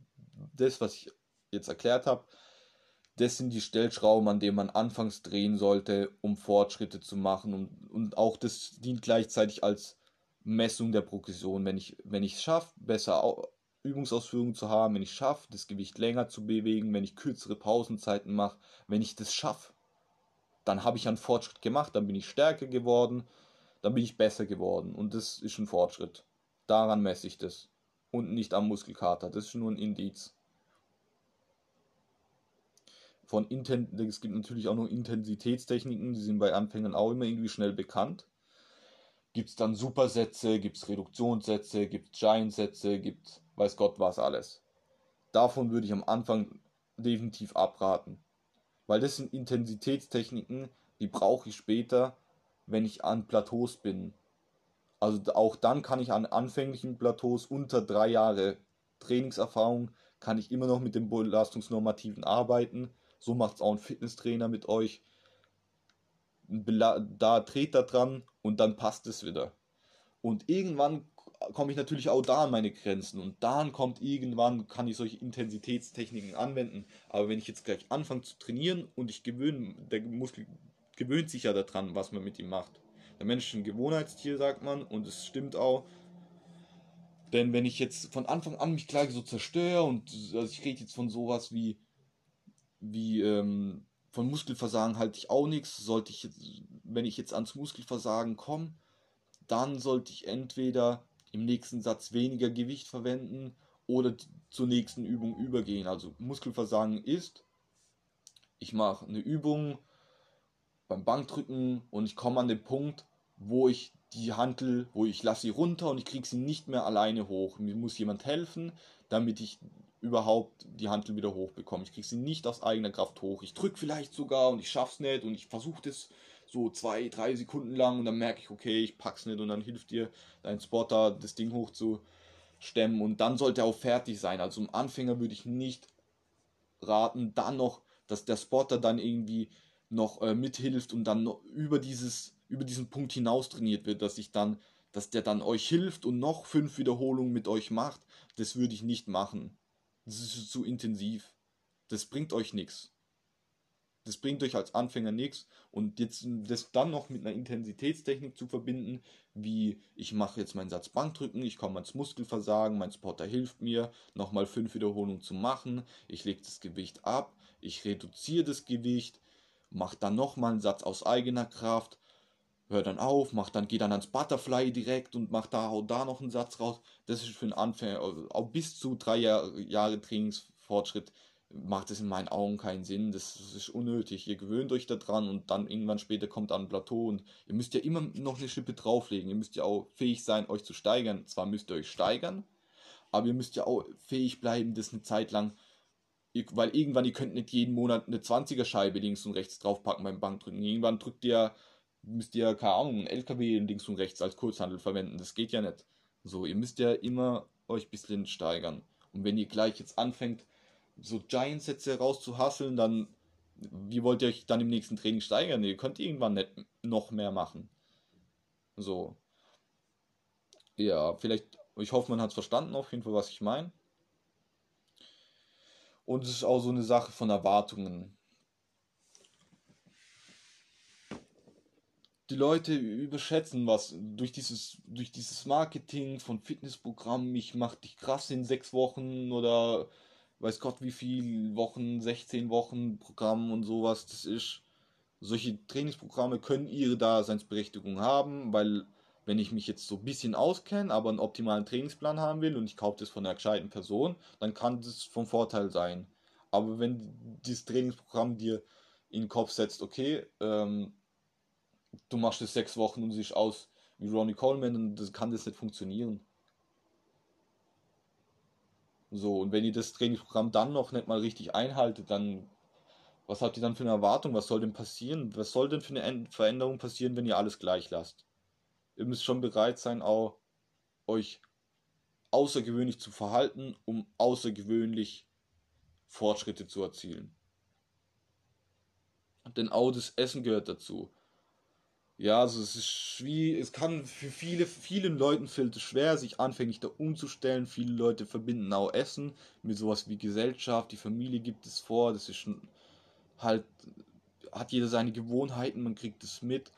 das was ich jetzt erklärt habe, das sind die Stellschrauben, an denen man anfangs drehen sollte, um Fortschritte zu machen. Und, und auch das dient gleichzeitig als Messung der Progression. Wenn ich wenn es schaffe, besser Übungsausführungen zu haben, wenn ich schaffe, das Gewicht länger zu bewegen, wenn ich kürzere Pausenzeiten mache, wenn ich das schaffe, dann habe ich einen Fortschritt gemacht, dann bin ich stärker geworden, dann bin ich besser geworden. Und das ist ein Fortschritt. Daran messe ich das. Und nicht am Muskelkater. Das ist nur ein Indiz von Inten es gibt natürlich auch noch Intensitätstechniken, die sind bei Anfängern auch immer irgendwie schnell bekannt. Gibt es dann Supersätze, gibt es Reduktionssätze, gibt es Giant-Sätze, gibt weiß Gott was alles. Davon würde ich am Anfang definitiv abraten. Weil das sind Intensitätstechniken, die brauche ich später, wenn ich an Plateaus bin. Also auch dann kann ich an anfänglichen Plateaus unter drei Jahre Trainingserfahrung, kann ich immer noch mit den Belastungsnormativen arbeiten so macht es auch ein Fitnesstrainer mit euch. Da dreht er dran und dann passt es wieder. Und irgendwann komme ich natürlich auch da an meine Grenzen und dann kommt irgendwann, kann ich solche Intensitätstechniken anwenden. Aber wenn ich jetzt gleich anfange zu trainieren und ich gewöhne, der Muskel gewöhnt sich ja daran, was man mit ihm macht. Der Mensch ist ein Gewohnheitstier, sagt man, und es stimmt auch. Denn wenn ich jetzt von Anfang an mich gleich so zerstöre und also ich rede jetzt von sowas wie, wie ähm, von Muskelversagen halte ich auch nichts. Sollte ich jetzt, wenn ich jetzt ans Muskelversagen komme, dann sollte ich entweder im nächsten Satz weniger Gewicht verwenden oder zur nächsten Übung übergehen. Also Muskelversagen ist, ich mache eine Übung beim Bankdrücken und ich komme an den Punkt, wo ich die Hantel, wo ich lasse sie runter und ich kriege sie nicht mehr alleine hoch. Mir muss jemand helfen, damit ich überhaupt die Hantel wieder hochbekomme. Ich kriege sie nicht aus eigener Kraft hoch. Ich drücke vielleicht sogar und ich schaffe es nicht und ich versuche das so zwei, drei Sekunden lang und dann merke ich, okay, ich pack's nicht und dann hilft dir dein Spotter, das Ding hochzustemmen und dann sollte er auch fertig sein. Also im Anfänger würde ich nicht raten, dann noch, dass der Spotter dann irgendwie noch äh, mithilft und dann über dieses über diesen Punkt hinaus trainiert wird, dass ich dann, dass der dann euch hilft und noch fünf Wiederholungen mit euch macht, das würde ich nicht machen. Das ist zu intensiv. Das bringt euch nichts. Das bringt euch als Anfänger nichts. Und jetzt das dann noch mit einer Intensitätstechnik zu verbinden, wie ich mache jetzt meinen Satz Bankdrücken, ich komme ans Muskelversagen, mein Spotter hilft mir, nochmal fünf Wiederholungen zu machen, ich lege das Gewicht ab, ich reduziere das Gewicht, mache dann nochmal einen Satz aus eigener Kraft, hör dann auf, mach dann, geh dann ans Butterfly direkt und mach da, hau da noch einen Satz raus. Das ist für einen Anfänger, auch bis zu drei Jahre, Jahre Trainingsfortschritt, macht es in meinen Augen keinen Sinn. Das ist unnötig. Ihr gewöhnt euch daran und dann irgendwann später kommt ein Plateau und ihr müsst ja immer noch eine Schippe drauflegen. Ihr müsst ja auch fähig sein, euch zu steigern. Zwar müsst ihr euch steigern, aber ihr müsst ja auch fähig bleiben, das eine Zeit lang weil irgendwann, ihr könnt nicht jeden Monat eine 20er Scheibe links und rechts draufpacken beim Bankdrücken. Irgendwann drückt ihr müsst ihr, keine Ahnung, einen LKW links und rechts als Kurzhandel verwenden. Das geht ja nicht. So, ihr müsst ja immer euch ein bisschen steigern. Und wenn ihr gleich jetzt anfängt, so Giant-Sätze rauszuhasseln, dann, wie wollt ihr euch dann im nächsten Training steigern? Ihr könnt irgendwann nicht noch mehr machen. So. Ja, vielleicht, ich hoffe, man hat es verstanden, auf jeden Fall, was ich meine. Und es ist auch so eine Sache von Erwartungen. die Leute überschätzen was durch dieses, durch dieses Marketing von Fitnessprogrammen. Ich mach dich krass in sechs Wochen oder weiß Gott wie viel Wochen, 16 Wochen Programm und sowas. Das ist, solche Trainingsprogramme können ihre Daseinsberechtigung haben, weil wenn ich mich jetzt so ein bisschen auskenne, aber einen optimalen Trainingsplan haben will und ich kaufe das von einer gescheiten Person, dann kann das vom Vorteil sein. Aber wenn dieses Trainingsprogramm dir in den Kopf setzt, okay, ähm, du machst es sechs Wochen und siehst aus wie Ronnie Coleman das kann das nicht funktionieren. So, und wenn ihr das Trainingsprogramm dann noch nicht mal richtig einhaltet, dann was habt ihr dann für eine Erwartung? Was soll denn passieren? Was soll denn für eine Veränderung passieren, wenn ihr alles gleich lasst? Ihr müsst schon bereit sein, auch euch außergewöhnlich zu verhalten, um außergewöhnlich Fortschritte zu erzielen. Denn auch das Essen gehört dazu. Ja, also es ist wie, es kann für viele, vielen Leuten fällt es schwer, sich anfänglich da umzustellen. Viele Leute verbinden auch Essen mit sowas wie Gesellschaft, die Familie gibt es vor, das ist schon halt, hat jeder seine Gewohnheiten, man kriegt es mit.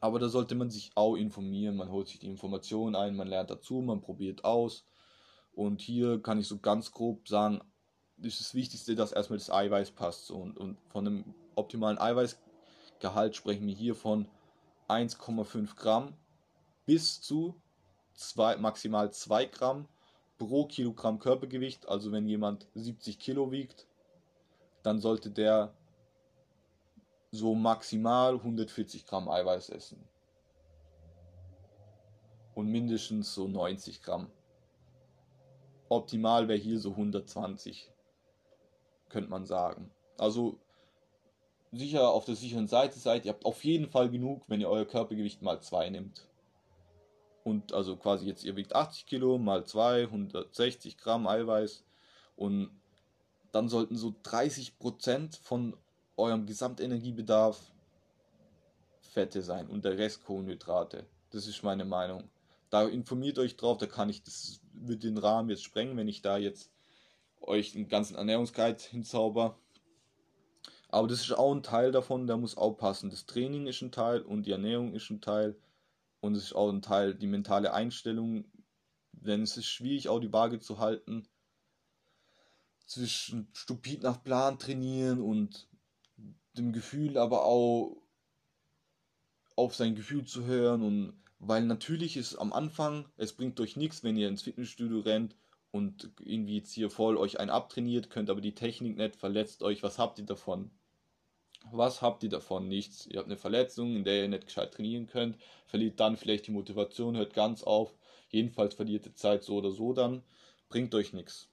Aber da sollte man sich auch informieren, man holt sich die Informationen ein, man lernt dazu, man probiert aus. Und hier kann ich so ganz grob sagen, ist das Wichtigste, dass erstmal das Eiweiß passt. Und, und von einem optimalen Eiweiß Gehalt sprechen wir hier von 1,5 Gramm bis zu zwei, maximal 2 Gramm pro Kilogramm Körpergewicht. Also wenn jemand 70 Kilo wiegt, dann sollte der so maximal 140 Gramm Eiweiß essen. Und mindestens so 90 Gramm. Optimal wäre hier so 120, könnte man sagen. Also sicher auf der sicheren Seite seid. Ihr habt auf jeden Fall genug, wenn ihr euer Körpergewicht mal 2 nimmt. Und also quasi jetzt, ihr wiegt 80 Kilo mal 2, 160 Gramm Eiweiß. Und dann sollten so 30% von eurem Gesamtenergiebedarf Fette sein und der Rest Kohlenhydrate. Das ist meine Meinung. Da informiert euch drauf, da kann ich, das wird den Rahmen jetzt sprengen, wenn ich da jetzt euch einen ganzen Ernährungsguide hinzauber. Aber das ist auch ein Teil davon, der muss aufpassen. Das Training ist ein Teil und die Ernährung ist ein Teil. Und es ist auch ein Teil, die mentale Einstellung. Denn es ist schwierig, auch die Waage zu halten. Zwischen stupid nach Plan trainieren und dem Gefühl, aber auch auf sein Gefühl zu hören. Und weil natürlich ist am Anfang, es bringt euch nichts, wenn ihr ins Fitnessstudio rennt und irgendwie jetzt hier voll euch einen abtrainiert, könnt aber die Technik nicht, verletzt euch. Was habt ihr davon? Was habt ihr davon? Nichts. Ihr habt eine Verletzung, in der ihr nicht gescheit trainieren könnt, verliert dann vielleicht die Motivation, hört ganz auf. Jedenfalls verliert ihr Zeit so oder so dann, bringt euch nichts.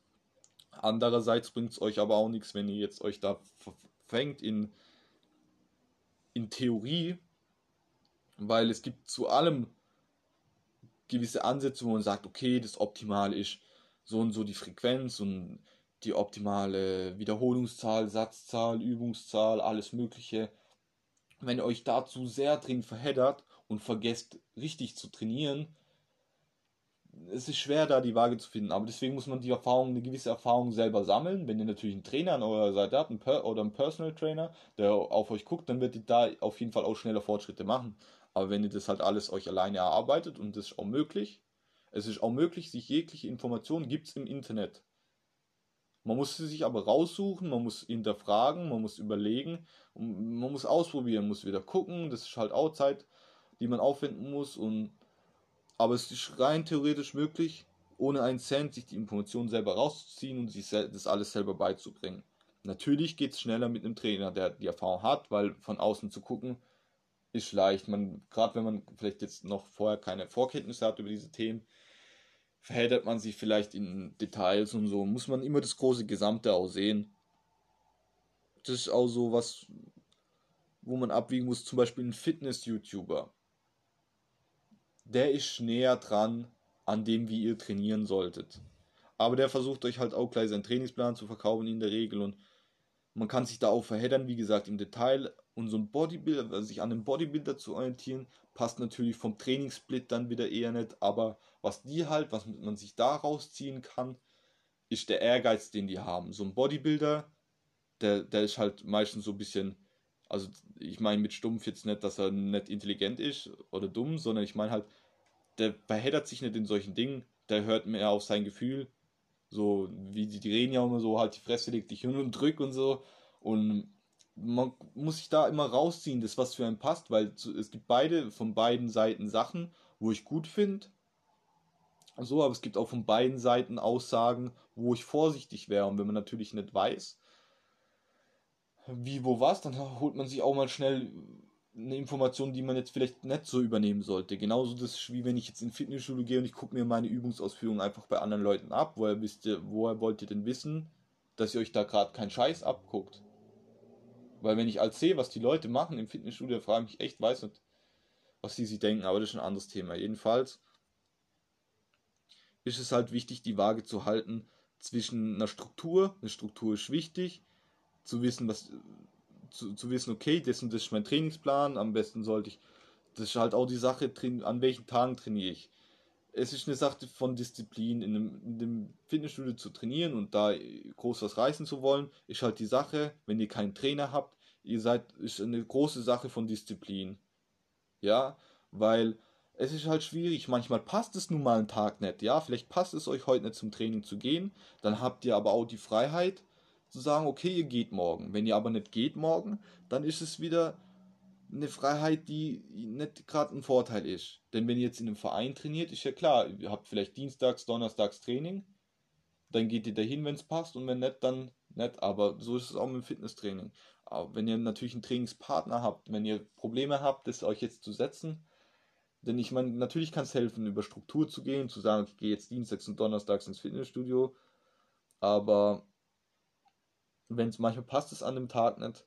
Andererseits bringt es euch aber auch nichts, wenn ihr jetzt euch da fängt in, in Theorie, weil es gibt zu allem gewisse Ansätze, wo man sagt, okay, das Optimal ist so und so die Frequenz und die optimale Wiederholungszahl, Satzzahl, Übungszahl, alles Mögliche. Wenn ihr euch dazu sehr drin verheddert und vergesst richtig zu trainieren, es ist schwer da die Waage zu finden, aber deswegen muss man die Erfahrung, eine gewisse Erfahrung selber sammeln. Wenn ihr natürlich einen Trainer an eurer Seite habt einen per oder einen Personal Trainer, der auf euch guckt, dann wird ihr da auf jeden Fall auch schneller Fortschritte machen. Aber wenn ihr das halt alles euch alleine erarbeitet und das ist auch möglich, es ist auch möglich, sich jegliche Informationen gibt es im Internet. Man muss sie sich aber raussuchen, man muss hinterfragen, man muss überlegen, man muss ausprobieren, muss wieder gucken. Das ist halt auch Zeit, die man aufwenden muss. Und, aber es ist rein theoretisch möglich, ohne einen Cent sich die Informationen selber rauszuziehen und sich das alles selber beizubringen. Natürlich geht es schneller mit einem Trainer, der die Erfahrung hat, weil von außen zu gucken ist leicht. Gerade wenn man vielleicht jetzt noch vorher keine Vorkenntnisse hat über diese Themen, verheddert man sich vielleicht in Details und so, muss man immer das große Gesamte auch sehen. Das ist auch so was, wo man abwiegen muss, zum Beispiel ein Fitness-YouTuber. Der ist näher dran an dem, wie ihr trainieren solltet. Aber der versucht euch halt auch gleich seinen Trainingsplan zu verkaufen in der Regel und man kann sich da auch verheddern, wie gesagt, im Detail. Und so ein Bodybuilder, also sich an einem Bodybuilder zu orientieren, passt natürlich vom Trainingssplit dann wieder eher nicht. Aber was die halt, was man sich da rausziehen kann, ist der Ehrgeiz, den die haben. So ein Bodybuilder, der, der ist halt meistens so ein bisschen, also ich meine mit stumpf jetzt nicht, dass er nicht intelligent ist oder dumm, sondern ich meine halt, der verheddert sich nicht in solchen Dingen, der hört mehr auf sein Gefühl, so wie die, die reden ja immer so, halt die Fresse legt dich hin und drück und so. Und man muss sich da immer rausziehen, das was für einen passt, weil es gibt beide von beiden Seiten Sachen, wo ich gut finde so, aber es gibt auch von beiden Seiten Aussagen, wo ich vorsichtig wäre. Und wenn man natürlich nicht weiß, wie, wo, was, dann holt man sich auch mal schnell eine Information, die man jetzt vielleicht nicht so übernehmen sollte. Genauso das wie wenn ich jetzt in Fitnessstudio gehe und ich gucke mir meine Übungsausführungen einfach bei anderen Leuten ab. Woher wisst ihr, woher wollt ihr denn wissen, dass ihr euch da gerade keinen Scheiß abguckt? Weil wenn ich als sehe, was die Leute machen im Fitnessstudio, frage ich mich echt, weiß nicht, was sie sich denken, aber das ist ein anderes Thema. Jedenfalls ist es halt wichtig, die Waage zu halten zwischen einer Struktur. Eine Struktur ist wichtig, zu wissen, was zu, zu wissen, okay, das, und das ist mein Trainingsplan, am besten sollte ich, das ist halt auch die Sache, an welchen Tagen trainiere ich. Es ist eine Sache von Disziplin, in einem, in einem Fitnessstudio zu trainieren und da groß was reißen zu wollen, ist halt die Sache, wenn ihr keinen Trainer habt, ihr seid, ist eine große Sache von Disziplin. Ja, weil es ist halt schwierig. Manchmal passt es nun mal einen Tag nicht. Ja, vielleicht passt es euch heute nicht zum Training zu gehen. Dann habt ihr aber auch die Freiheit zu sagen, okay, ihr geht morgen. Wenn ihr aber nicht geht morgen, dann ist es wieder eine Freiheit, die nicht gerade ein Vorteil ist. Denn wenn ihr jetzt in einem Verein trainiert, ist ja klar, ihr habt vielleicht dienstags, donnerstags Training. Dann geht ihr dahin, wenn es passt und wenn nicht, dann nicht. Aber so ist es auch mit dem Fitnesstraining. Aber wenn ihr natürlich einen Trainingspartner habt, wenn ihr Probleme habt, das euch jetzt zu setzen, denn ich meine, natürlich kann es helfen, über Struktur zu gehen, zu sagen, ich gehe jetzt dienstags und donnerstags ins Fitnessstudio, aber wenn es manchmal passt es an dem Tag nicht,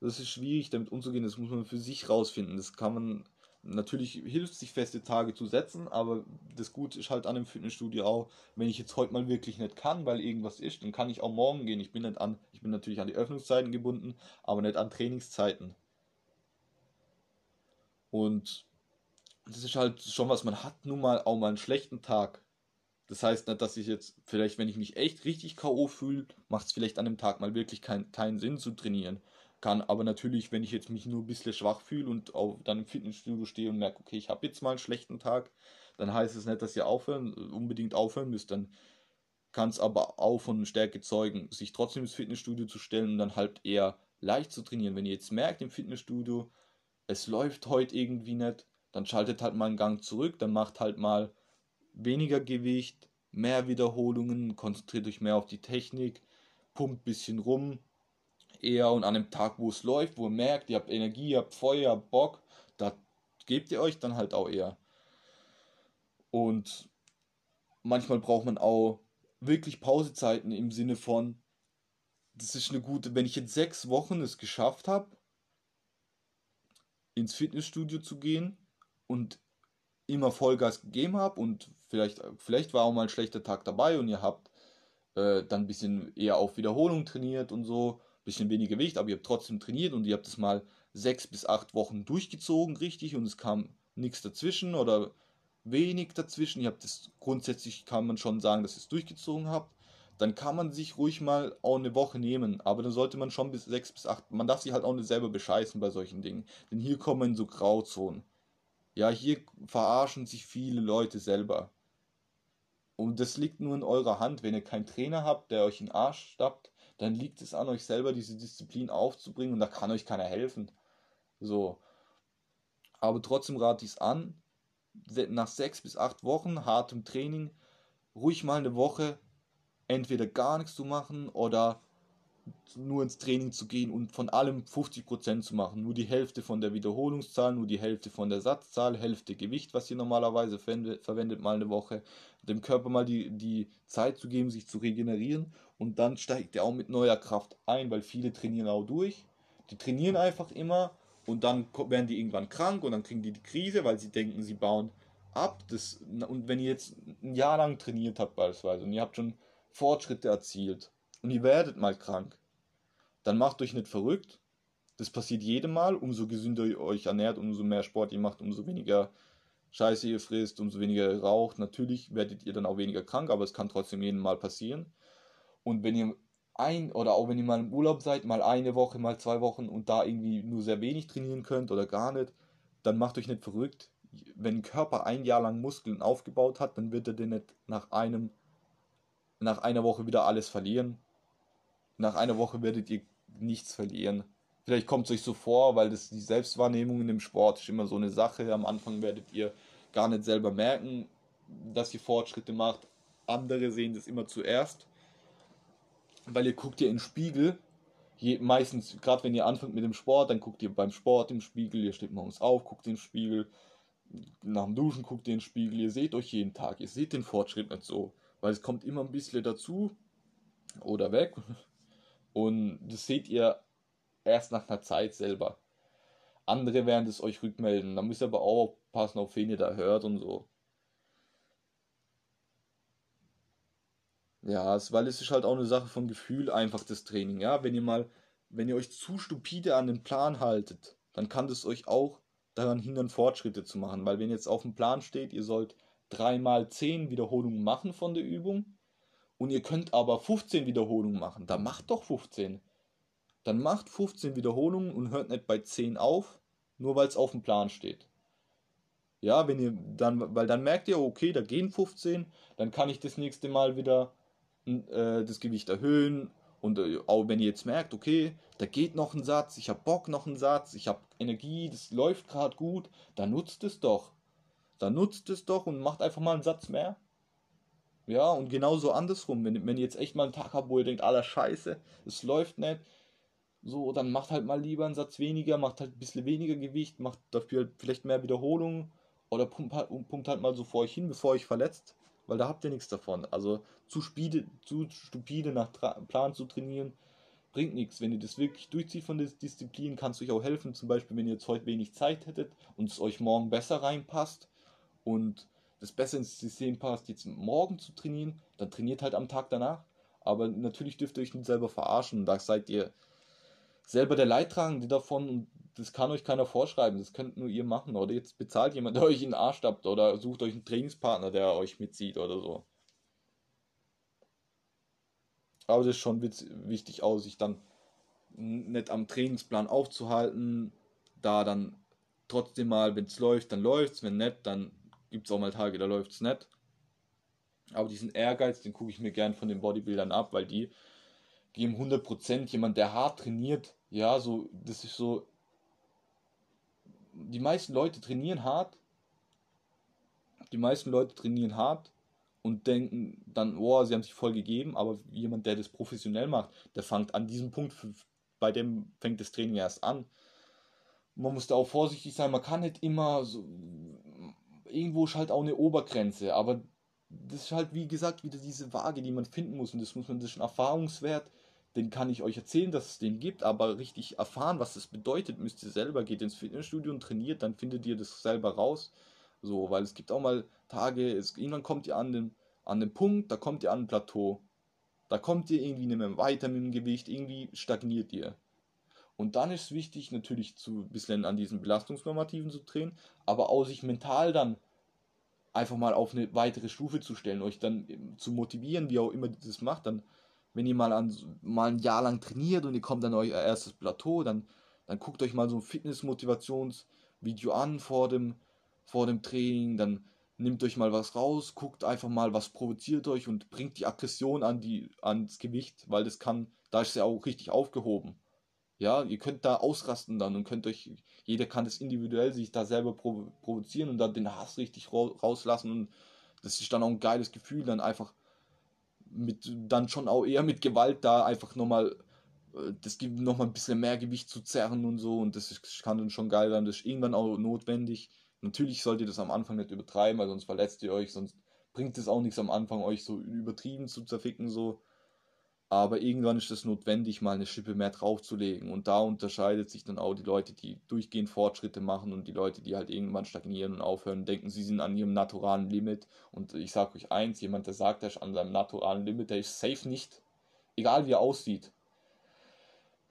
das ist schwierig, damit umzugehen, das muss man für sich rausfinden. Das kann man, natürlich hilft sich feste Tage zu setzen, aber das Gute ist halt an dem Fitnessstudio auch, wenn ich jetzt heute mal wirklich nicht kann, weil irgendwas ist, dann kann ich auch morgen gehen. Ich bin nicht an, ich bin natürlich an die Öffnungszeiten gebunden, aber nicht an Trainingszeiten. Und das ist halt schon was, man hat nun mal auch mal einen schlechten Tag. Das heißt nicht, dass ich jetzt, vielleicht, wenn ich mich echt richtig K.O. fühle, macht es vielleicht an dem Tag mal wirklich kein, keinen Sinn zu trainieren. Kann aber natürlich, wenn ich jetzt mich nur ein bisschen schwach fühle und auch dann im Fitnessstudio stehe und merke, okay, ich habe jetzt mal einen schlechten Tag, dann heißt es nicht, dass ihr aufhören, unbedingt aufhören müsst. Dann kann es aber auch von Stärke zeugen, sich trotzdem ins Fitnessstudio zu stellen und dann halt eher leicht zu trainieren. Wenn ihr jetzt merkt im Fitnessstudio, es läuft heute irgendwie nicht, dann schaltet halt mal einen Gang zurück, dann macht halt mal weniger Gewicht, mehr Wiederholungen, konzentriert euch mehr auf die Technik, pumpt ein bisschen rum, eher und an einem Tag, wo es läuft, wo ihr merkt, ihr habt Energie, ihr habt Feuer, habt Bock, da gebt ihr euch dann halt auch eher. Und manchmal braucht man auch wirklich Pausezeiten im Sinne von, das ist eine gute, wenn ich in sechs Wochen es geschafft habe, ins Fitnessstudio zu gehen und immer Vollgas gegeben habe und vielleicht, vielleicht war auch mal ein schlechter Tag dabei und ihr habt äh, dann ein bisschen eher auf Wiederholung trainiert und so, ein bisschen weniger Gewicht, aber ihr habt trotzdem trainiert und ihr habt es mal sechs bis acht Wochen durchgezogen, richtig, und es kam nichts dazwischen oder wenig dazwischen. Ihr habt es grundsätzlich, kann man schon sagen, dass ihr es durchgezogen habt. Dann kann man sich ruhig mal auch eine Woche nehmen, aber dann sollte man schon bis sechs bis acht, man darf sich halt auch nicht selber bescheißen bei solchen Dingen, denn hier kommen so Grauzonen. Ja, hier verarschen sich viele Leute selber. Und das liegt nur in eurer Hand. Wenn ihr keinen Trainer habt, der euch in den Arsch stappt, dann liegt es an euch selber, diese Disziplin aufzubringen und da kann euch keiner helfen. So. Aber trotzdem rate ich es an, nach sechs bis acht Wochen hartem Training ruhig mal eine Woche entweder gar nichts zu machen oder nur ins Training zu gehen und von allem 50% zu machen. Nur die Hälfte von der Wiederholungszahl, nur die Hälfte von der Satzzahl, Hälfte Gewicht, was ihr normalerweise verwendet, mal eine Woche. Dem Körper mal die, die Zeit zu geben, sich zu regenerieren und dann steigt er auch mit neuer Kraft ein, weil viele trainieren auch durch. Die trainieren einfach immer und dann werden die irgendwann krank und dann kriegen die die Krise, weil sie denken, sie bauen ab. Das, und wenn ihr jetzt ein Jahr lang trainiert habt beispielsweise und ihr habt schon Fortschritte erzielt, und ihr werdet mal krank, dann macht euch nicht verrückt. Das passiert jedem Mal. Umso gesünder ihr euch ernährt, umso mehr Sport ihr macht, umso weniger Scheiße ihr frisst, umso weniger ihr raucht. Natürlich werdet ihr dann auch weniger krank, aber es kann trotzdem jedem Mal passieren. Und wenn ihr ein oder auch wenn ihr mal im Urlaub seid, mal eine Woche, mal zwei Wochen und da irgendwie nur sehr wenig trainieren könnt oder gar nicht, dann macht euch nicht verrückt. Wenn ein Körper ein Jahr lang Muskeln aufgebaut hat, dann wird er den nicht nach einem nach einer Woche wieder alles verlieren nach einer Woche werdet ihr nichts verlieren. Vielleicht kommt es euch so vor, weil das die Selbstwahrnehmung in dem Sport ist immer so eine Sache. Am Anfang werdet ihr gar nicht selber merken, dass ihr Fortschritte macht. Andere sehen das immer zuerst, weil ihr guckt ja in den Spiegel. Je, meistens, gerade wenn ihr anfangt mit dem Sport, dann guckt ihr beim Sport im Spiegel, ihr steht morgens auf, guckt den Spiegel, nach dem Duschen guckt ihr in den Spiegel, ihr seht euch jeden Tag, ihr seht den Fortschritt nicht so, weil es kommt immer ein bisschen dazu oder weg und das seht ihr erst nach einer Zeit selber. Andere werden es euch rückmelden. Da müsst ihr aber auch aufpassen, auf wen ihr da hört und so. Ja, es, weil es ist halt auch eine Sache von Gefühl, einfach das Training. Ja, wenn ihr mal, wenn ihr euch zu stupide an den Plan haltet, dann kann das euch auch daran hindern, Fortschritte zu machen. Weil wenn jetzt auf dem Plan steht, ihr sollt dreimal zehn Wiederholungen machen von der Übung, und ihr könnt aber 15 Wiederholungen machen, dann macht doch 15. Dann macht 15 Wiederholungen und hört nicht bei 10 auf, nur weil es auf dem Plan steht. Ja, wenn ihr dann, weil dann merkt ihr, okay, da gehen 15, dann kann ich das nächste Mal wieder äh, das Gewicht erhöhen. Und äh, auch wenn ihr jetzt merkt, okay, da geht noch ein Satz, ich habe Bock noch einen Satz, ich habe Energie, das läuft gerade gut, dann nutzt es doch. Dann nutzt es doch und macht einfach mal einen Satz mehr. Ja, und genauso andersrum, wenn, wenn ihr jetzt echt mal einen Tag habt, wo ihr denkt, aller Scheiße, es läuft nicht, so, dann macht halt mal lieber einen Satz weniger, macht halt ein bisschen weniger Gewicht, macht dafür halt vielleicht mehr Wiederholungen oder pumpt halt, pumpt halt mal so vor euch hin, bevor ihr euch verletzt, weil da habt ihr nichts davon. Also zu, spide, zu stupide nach Tra Plan zu trainieren, bringt nichts. Wenn ihr das wirklich durchzieht von der Disziplin, kann es euch auch helfen. Zum Beispiel, wenn ihr jetzt heute wenig Zeit hättet und es euch morgen besser reinpasst und das besser ins System passt, jetzt morgen zu trainieren, dann trainiert halt am Tag danach. Aber natürlich dürft ihr euch nicht selber verarschen. Da seid ihr selber der Leidtragende davon und das kann euch keiner vorschreiben, das könnt nur ihr machen. Oder jetzt bezahlt jemand, der euch in den Arsch stappt oder sucht euch einen Trainingspartner, der euch mitzieht oder so. Aber das ist schon wichtig auch, sich dann nicht am Trainingsplan aufzuhalten, da dann trotzdem mal, wenn es läuft, dann läuft es, wenn nicht, dann gibt es auch mal Tage, da läuft es nicht. Aber diesen Ehrgeiz, den gucke ich mir gern von den Bodybuildern ab, weil die geben 100%. Jemand, der hart trainiert, ja, so, das ist so. Die meisten Leute trainieren hart. Die meisten Leute trainieren hart und denken dann, oh, sie haben sich voll gegeben, aber jemand, der das professionell macht, der fängt an diesem Punkt, bei dem fängt das Training erst an. Man muss da auch vorsichtig sein, man kann nicht immer so, irgendwo ist halt auch eine Obergrenze, aber das ist halt, wie gesagt, wieder diese Waage, die man finden muss und das muss man, das ist ein Erfahrungswert, den kann ich euch erzählen, dass es den gibt, aber richtig erfahren, was das bedeutet, müsst ihr selber, geht ins Fitnessstudio und trainiert, dann findet ihr das selber raus. So, weil es gibt auch mal Tage, es, irgendwann kommt ihr an den, an den Punkt, da kommt ihr an ein Plateau. Da kommt ihr irgendwie nicht mehr weiter mit dem Gewicht, irgendwie stagniert ihr. Und dann ist es wichtig, natürlich zu ein bisschen an diesen Belastungsnormativen zu drehen, aber auch sich mental dann einfach mal auf eine weitere Stufe zu stellen, euch dann zu motivieren, wie auch immer ihr das macht, dann wenn ihr mal, an, mal ein Jahr lang trainiert und ihr kommt an euer erstes Plateau, dann, dann guckt euch mal so ein Fitness-Motivationsvideo an vor dem, vor dem Training, dann nehmt euch mal was raus, guckt einfach mal, was provoziert euch und bringt die Aggression an die, ans Gewicht, weil das kann, da ist es ja auch richtig aufgehoben. Ja, ihr könnt da ausrasten dann und könnt euch, jeder kann das individuell sich da selber provo provozieren und dann den Hass richtig rauslassen und das ist dann auch ein geiles Gefühl, dann einfach mit, dann schon auch eher mit Gewalt da einfach nochmal, äh, das gibt nochmal ein bisschen mehr Gewicht zu zerren und so und das ist, kann dann schon geil sein, das ist irgendwann auch notwendig. Natürlich solltet ihr das am Anfang nicht übertreiben, weil sonst verletzt ihr euch, sonst bringt es auch nichts am Anfang, euch so übertrieben zu zerficken, so. Aber irgendwann ist es notwendig, mal eine Schippe mehr draufzulegen. Und da unterscheidet sich dann auch die Leute, die durchgehend Fortschritte machen und die Leute, die halt irgendwann stagnieren und aufhören, denken, sie sind an ihrem naturalen Limit. Und ich sage euch eins, jemand, der sagt, er ist an seinem naturalen Limit, der ist safe nicht. Egal wie er aussieht.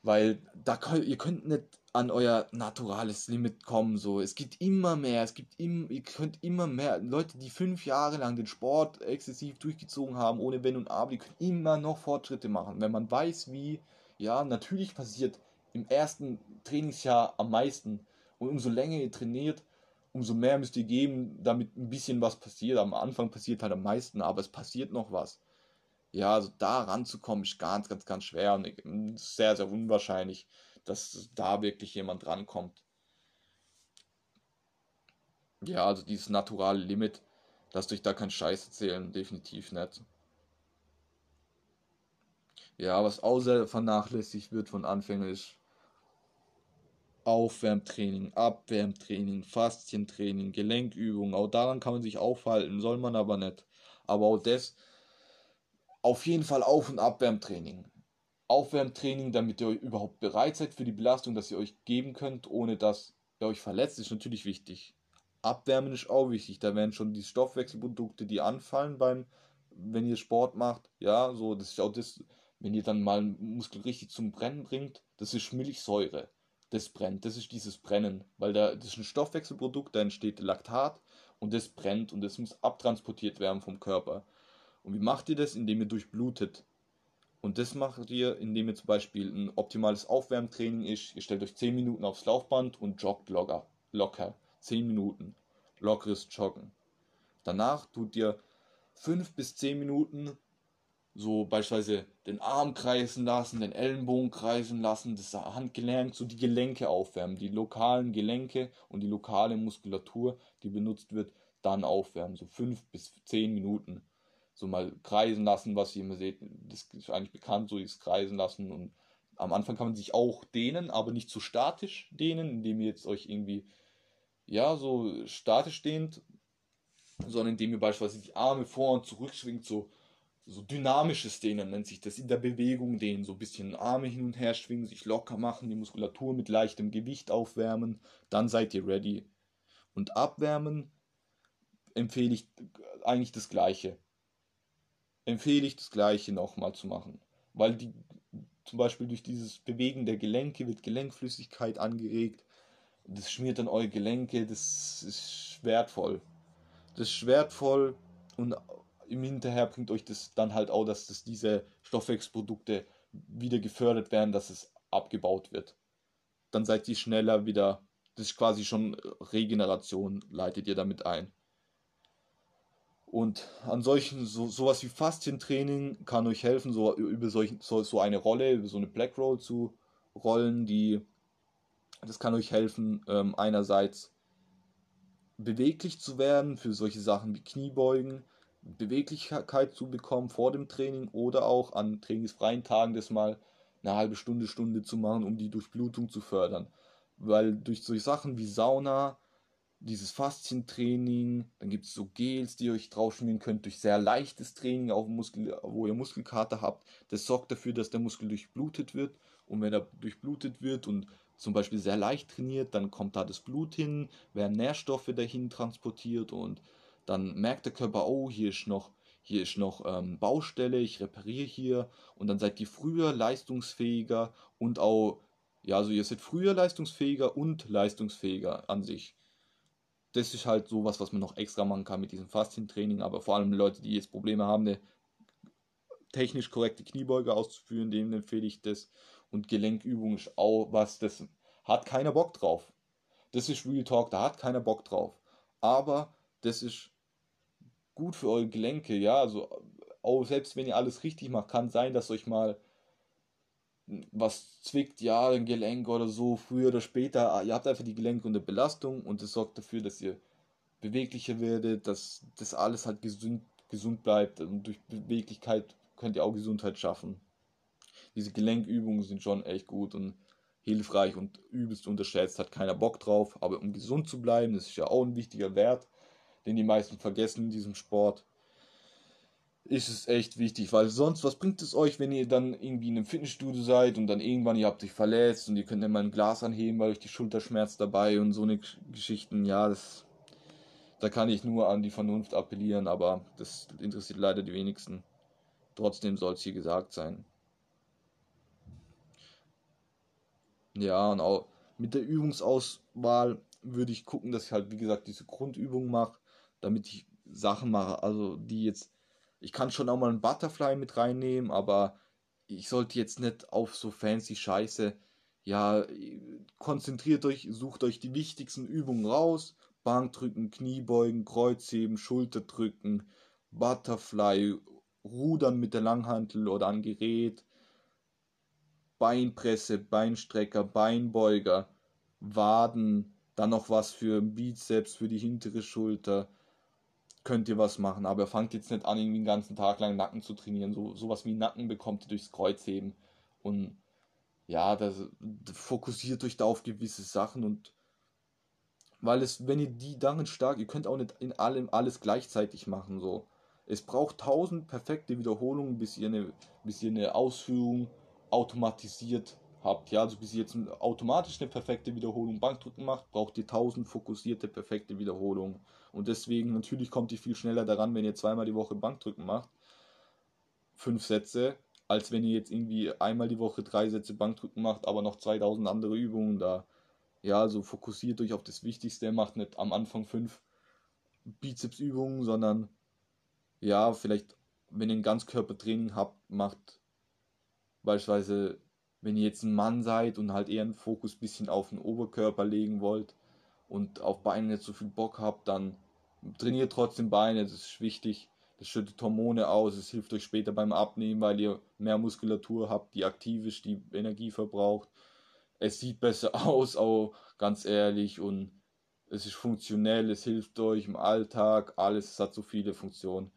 Weil da ihr könnt nicht an euer naturales Limit kommen. So, es gibt immer mehr, es gibt im, ihr könnt immer mehr. Leute, die fünf Jahre lang den Sport exzessiv durchgezogen haben, ohne Wenn und Aber, die können immer noch Fortschritte machen. Wenn man weiß, wie, ja, natürlich passiert im ersten Trainingsjahr am meisten. Und umso länger ihr trainiert, umso mehr müsst ihr geben, damit ein bisschen was passiert. Am Anfang passiert halt am meisten, aber es passiert noch was. Ja, also da ranzukommen ist ganz, ganz, ganz schwer und sehr, sehr unwahrscheinlich dass da wirklich jemand rankommt. Ja, also dieses naturale Limit, lasst euch da keinen Scheiß erzählen, definitiv nicht. Ja, was außer vernachlässigt wird von Anfängern ist Aufwärmtraining, Abwärmtraining, Faszientraining, Gelenkübungen. Auch daran kann man sich aufhalten, soll man aber nicht. Aber auch das auf jeden Fall Auf- und Abwärmtraining. Aufwärmtraining, damit ihr überhaupt bereit seid für die Belastung, dass ihr euch geben könnt, ohne dass ihr euch verletzt, ist natürlich wichtig. Abwärmen ist auch wichtig. Da werden schon die Stoffwechselprodukte, die anfallen beim, wenn ihr Sport macht. Ja, so, das ist auch das, wenn ihr dann mal einen Muskel richtig zum Brennen bringt, das ist Milchsäure. Das brennt, das ist dieses Brennen, weil da, das ist ein Stoffwechselprodukt, da entsteht Laktat und das brennt und das muss abtransportiert werden vom Körper. Und wie macht ihr das? Indem ihr durchblutet. Und das macht ihr, indem ihr zum Beispiel ein optimales Aufwärmtraining ist. Ihr stellt euch 10 Minuten aufs Laufband und joggt locker. locker. 10 Minuten. Lockeres Joggen. Danach tut ihr 5 bis 10 Minuten so beispielsweise den Arm kreisen lassen, den Ellenbogen kreisen lassen, das Handgelenk, so die Gelenke aufwärmen, die lokalen Gelenke und die lokale Muskulatur, die benutzt wird, dann aufwärmen, so 5 bis 10 Minuten so mal kreisen lassen, was ihr immer seht, das ist eigentlich bekannt, so ist kreisen lassen. Und am Anfang kann man sich auch dehnen, aber nicht zu so statisch dehnen, indem ihr jetzt euch irgendwie, ja, so statisch dehnt, sondern indem ihr beispielsweise die Arme vor und zurück schwingt, so, so dynamisches Dehnen nennt sich das, in der Bewegung dehnen, so ein bisschen Arme hin und her schwingen, sich locker machen, die Muskulatur mit leichtem Gewicht aufwärmen, dann seid ihr ready. Und abwärmen empfehle ich eigentlich das gleiche empfehle ich das gleiche nochmal zu machen. Weil die zum Beispiel durch dieses Bewegen der Gelenke wird Gelenkflüssigkeit angeregt, das schmiert dann eure Gelenke, das ist wertvoll. Das ist wertvoll und im Hinterher bringt euch das dann halt auch, dass das diese Stoffwechselprodukte wieder gefördert werden, dass es abgebaut wird. Dann seid ihr schneller wieder, das ist quasi schon Regeneration, leitet ihr damit ein. Und an solchen, so, sowas wie Faszientraining kann euch helfen, so über solch, so, so eine Rolle, über so eine Black Roll zu rollen, die, das kann euch helfen, ähm, einerseits beweglich zu werden für solche Sachen wie Kniebeugen, Beweglichkeit zu bekommen vor dem Training oder auch an trainingsfreien Tagen das mal eine halbe Stunde, Stunde zu machen, um die Durchblutung zu fördern. Weil durch solche Sachen wie Sauna, dieses Faszientraining, dann gibt es so Gels, die ihr euch draufschmieren könnt, durch sehr leichtes Training, auf Muskel, wo ihr Muskelkater habt. Das sorgt dafür, dass der Muskel durchblutet wird. Und wenn er durchblutet wird und zum Beispiel sehr leicht trainiert, dann kommt da das Blut hin, werden Nährstoffe dahin transportiert und dann merkt der Körper, oh, hier ist noch, hier ist noch ähm, Baustelle, ich repariere hier und dann seid ihr früher leistungsfähiger und auch, ja, also ihr seid früher leistungsfähiger und leistungsfähiger an sich. Das ist halt sowas, was man noch extra machen kann mit diesem Faszientraining, aber vor allem Leute, die jetzt Probleme haben, eine technisch korrekte Kniebeuge auszuführen, denen empfehle ich das. Und Gelenkübung ist auch was, das hat keiner Bock drauf. Das ist Real Talk, da hat keiner Bock drauf. Aber das ist gut für eure Gelenke, ja. Also auch selbst wenn ihr alles richtig macht, kann sein, dass euch mal was zwickt, ja, ein Gelenk oder so, früher oder später. Ihr habt einfach die Gelenke unter Belastung und das sorgt dafür, dass ihr beweglicher werdet, dass das alles halt gesund, gesund bleibt und durch Beweglichkeit könnt ihr auch Gesundheit schaffen. Diese Gelenkübungen sind schon echt gut und hilfreich und übelst unterschätzt, hat keiner Bock drauf, aber um gesund zu bleiben, das ist ja auch ein wichtiger Wert den die meisten vergessen in diesem Sport, ist es echt wichtig, weil sonst, was bringt es euch, wenn ihr dann irgendwie in einem Fitnessstudio seid und dann irgendwann, ihr habt euch verletzt und ihr könnt immer ein Glas anheben, weil euch die Schulter schmerzt dabei und so eine Geschichten, ja, das, da kann ich nur an die Vernunft appellieren, aber das interessiert leider die wenigsten. Trotzdem soll es hier gesagt sein. Ja, und auch mit der Übungsauswahl würde ich gucken, dass ich halt, wie gesagt, diese Grundübung mache damit ich Sachen mache. Also die jetzt, ich kann schon auch mal ein Butterfly mit reinnehmen, aber ich sollte jetzt nicht auf so fancy Scheiße. Ja, konzentriert euch, sucht euch die wichtigsten Übungen raus. Bankdrücken, Kniebeugen, Kreuzheben, Schulterdrücken, Butterfly, Rudern mit der Langhantel oder an Gerät, Beinpresse, Beinstrecker, Beinbeuger, Waden, dann noch was für Bizeps, für die hintere Schulter, könnt ihr was machen, aber fangt jetzt nicht an, irgendwie den ganzen Tag lang Nacken zu trainieren. So, sowas wie Nacken bekommt ihr durchs Kreuzheben. Und ja, das, fokussiert euch da auf gewisse Sachen und weil es, wenn ihr die darin stark, ihr könnt auch nicht in allem alles gleichzeitig machen. So. Es braucht tausend perfekte Wiederholungen, bis ihr eine, bis ihr eine Ausführung automatisiert habt. Ja, also bis ihr jetzt automatisch eine perfekte Wiederholung Bankdrücken macht, braucht ihr tausend fokussierte perfekte Wiederholungen. Und deswegen natürlich kommt ihr viel schneller daran, wenn ihr zweimal die Woche Bankdrücken macht. Fünf Sätze, als wenn ihr jetzt irgendwie einmal die Woche drei Sätze Bankdrücken macht, aber noch 2000 andere Übungen da. Ja, also fokussiert euch auf das Wichtigste, macht nicht am Anfang fünf Bizepsübungen, sondern ja, vielleicht, wenn ihr ein Ganzkörpertraining habt, macht beispielsweise wenn ihr jetzt ein Mann seid und halt eher einen Fokus bisschen auf den Oberkörper legen wollt und auf Beine nicht so viel Bock habt, dann trainiert trotzdem Beine, das ist wichtig. Das schüttet Hormone aus, es hilft euch später beim Abnehmen, weil ihr mehr Muskulatur habt, die aktiv ist, die Energie verbraucht. Es sieht besser aus, auch ganz ehrlich, und es ist funktionell, es hilft euch im Alltag, alles, es hat so viele Funktionen.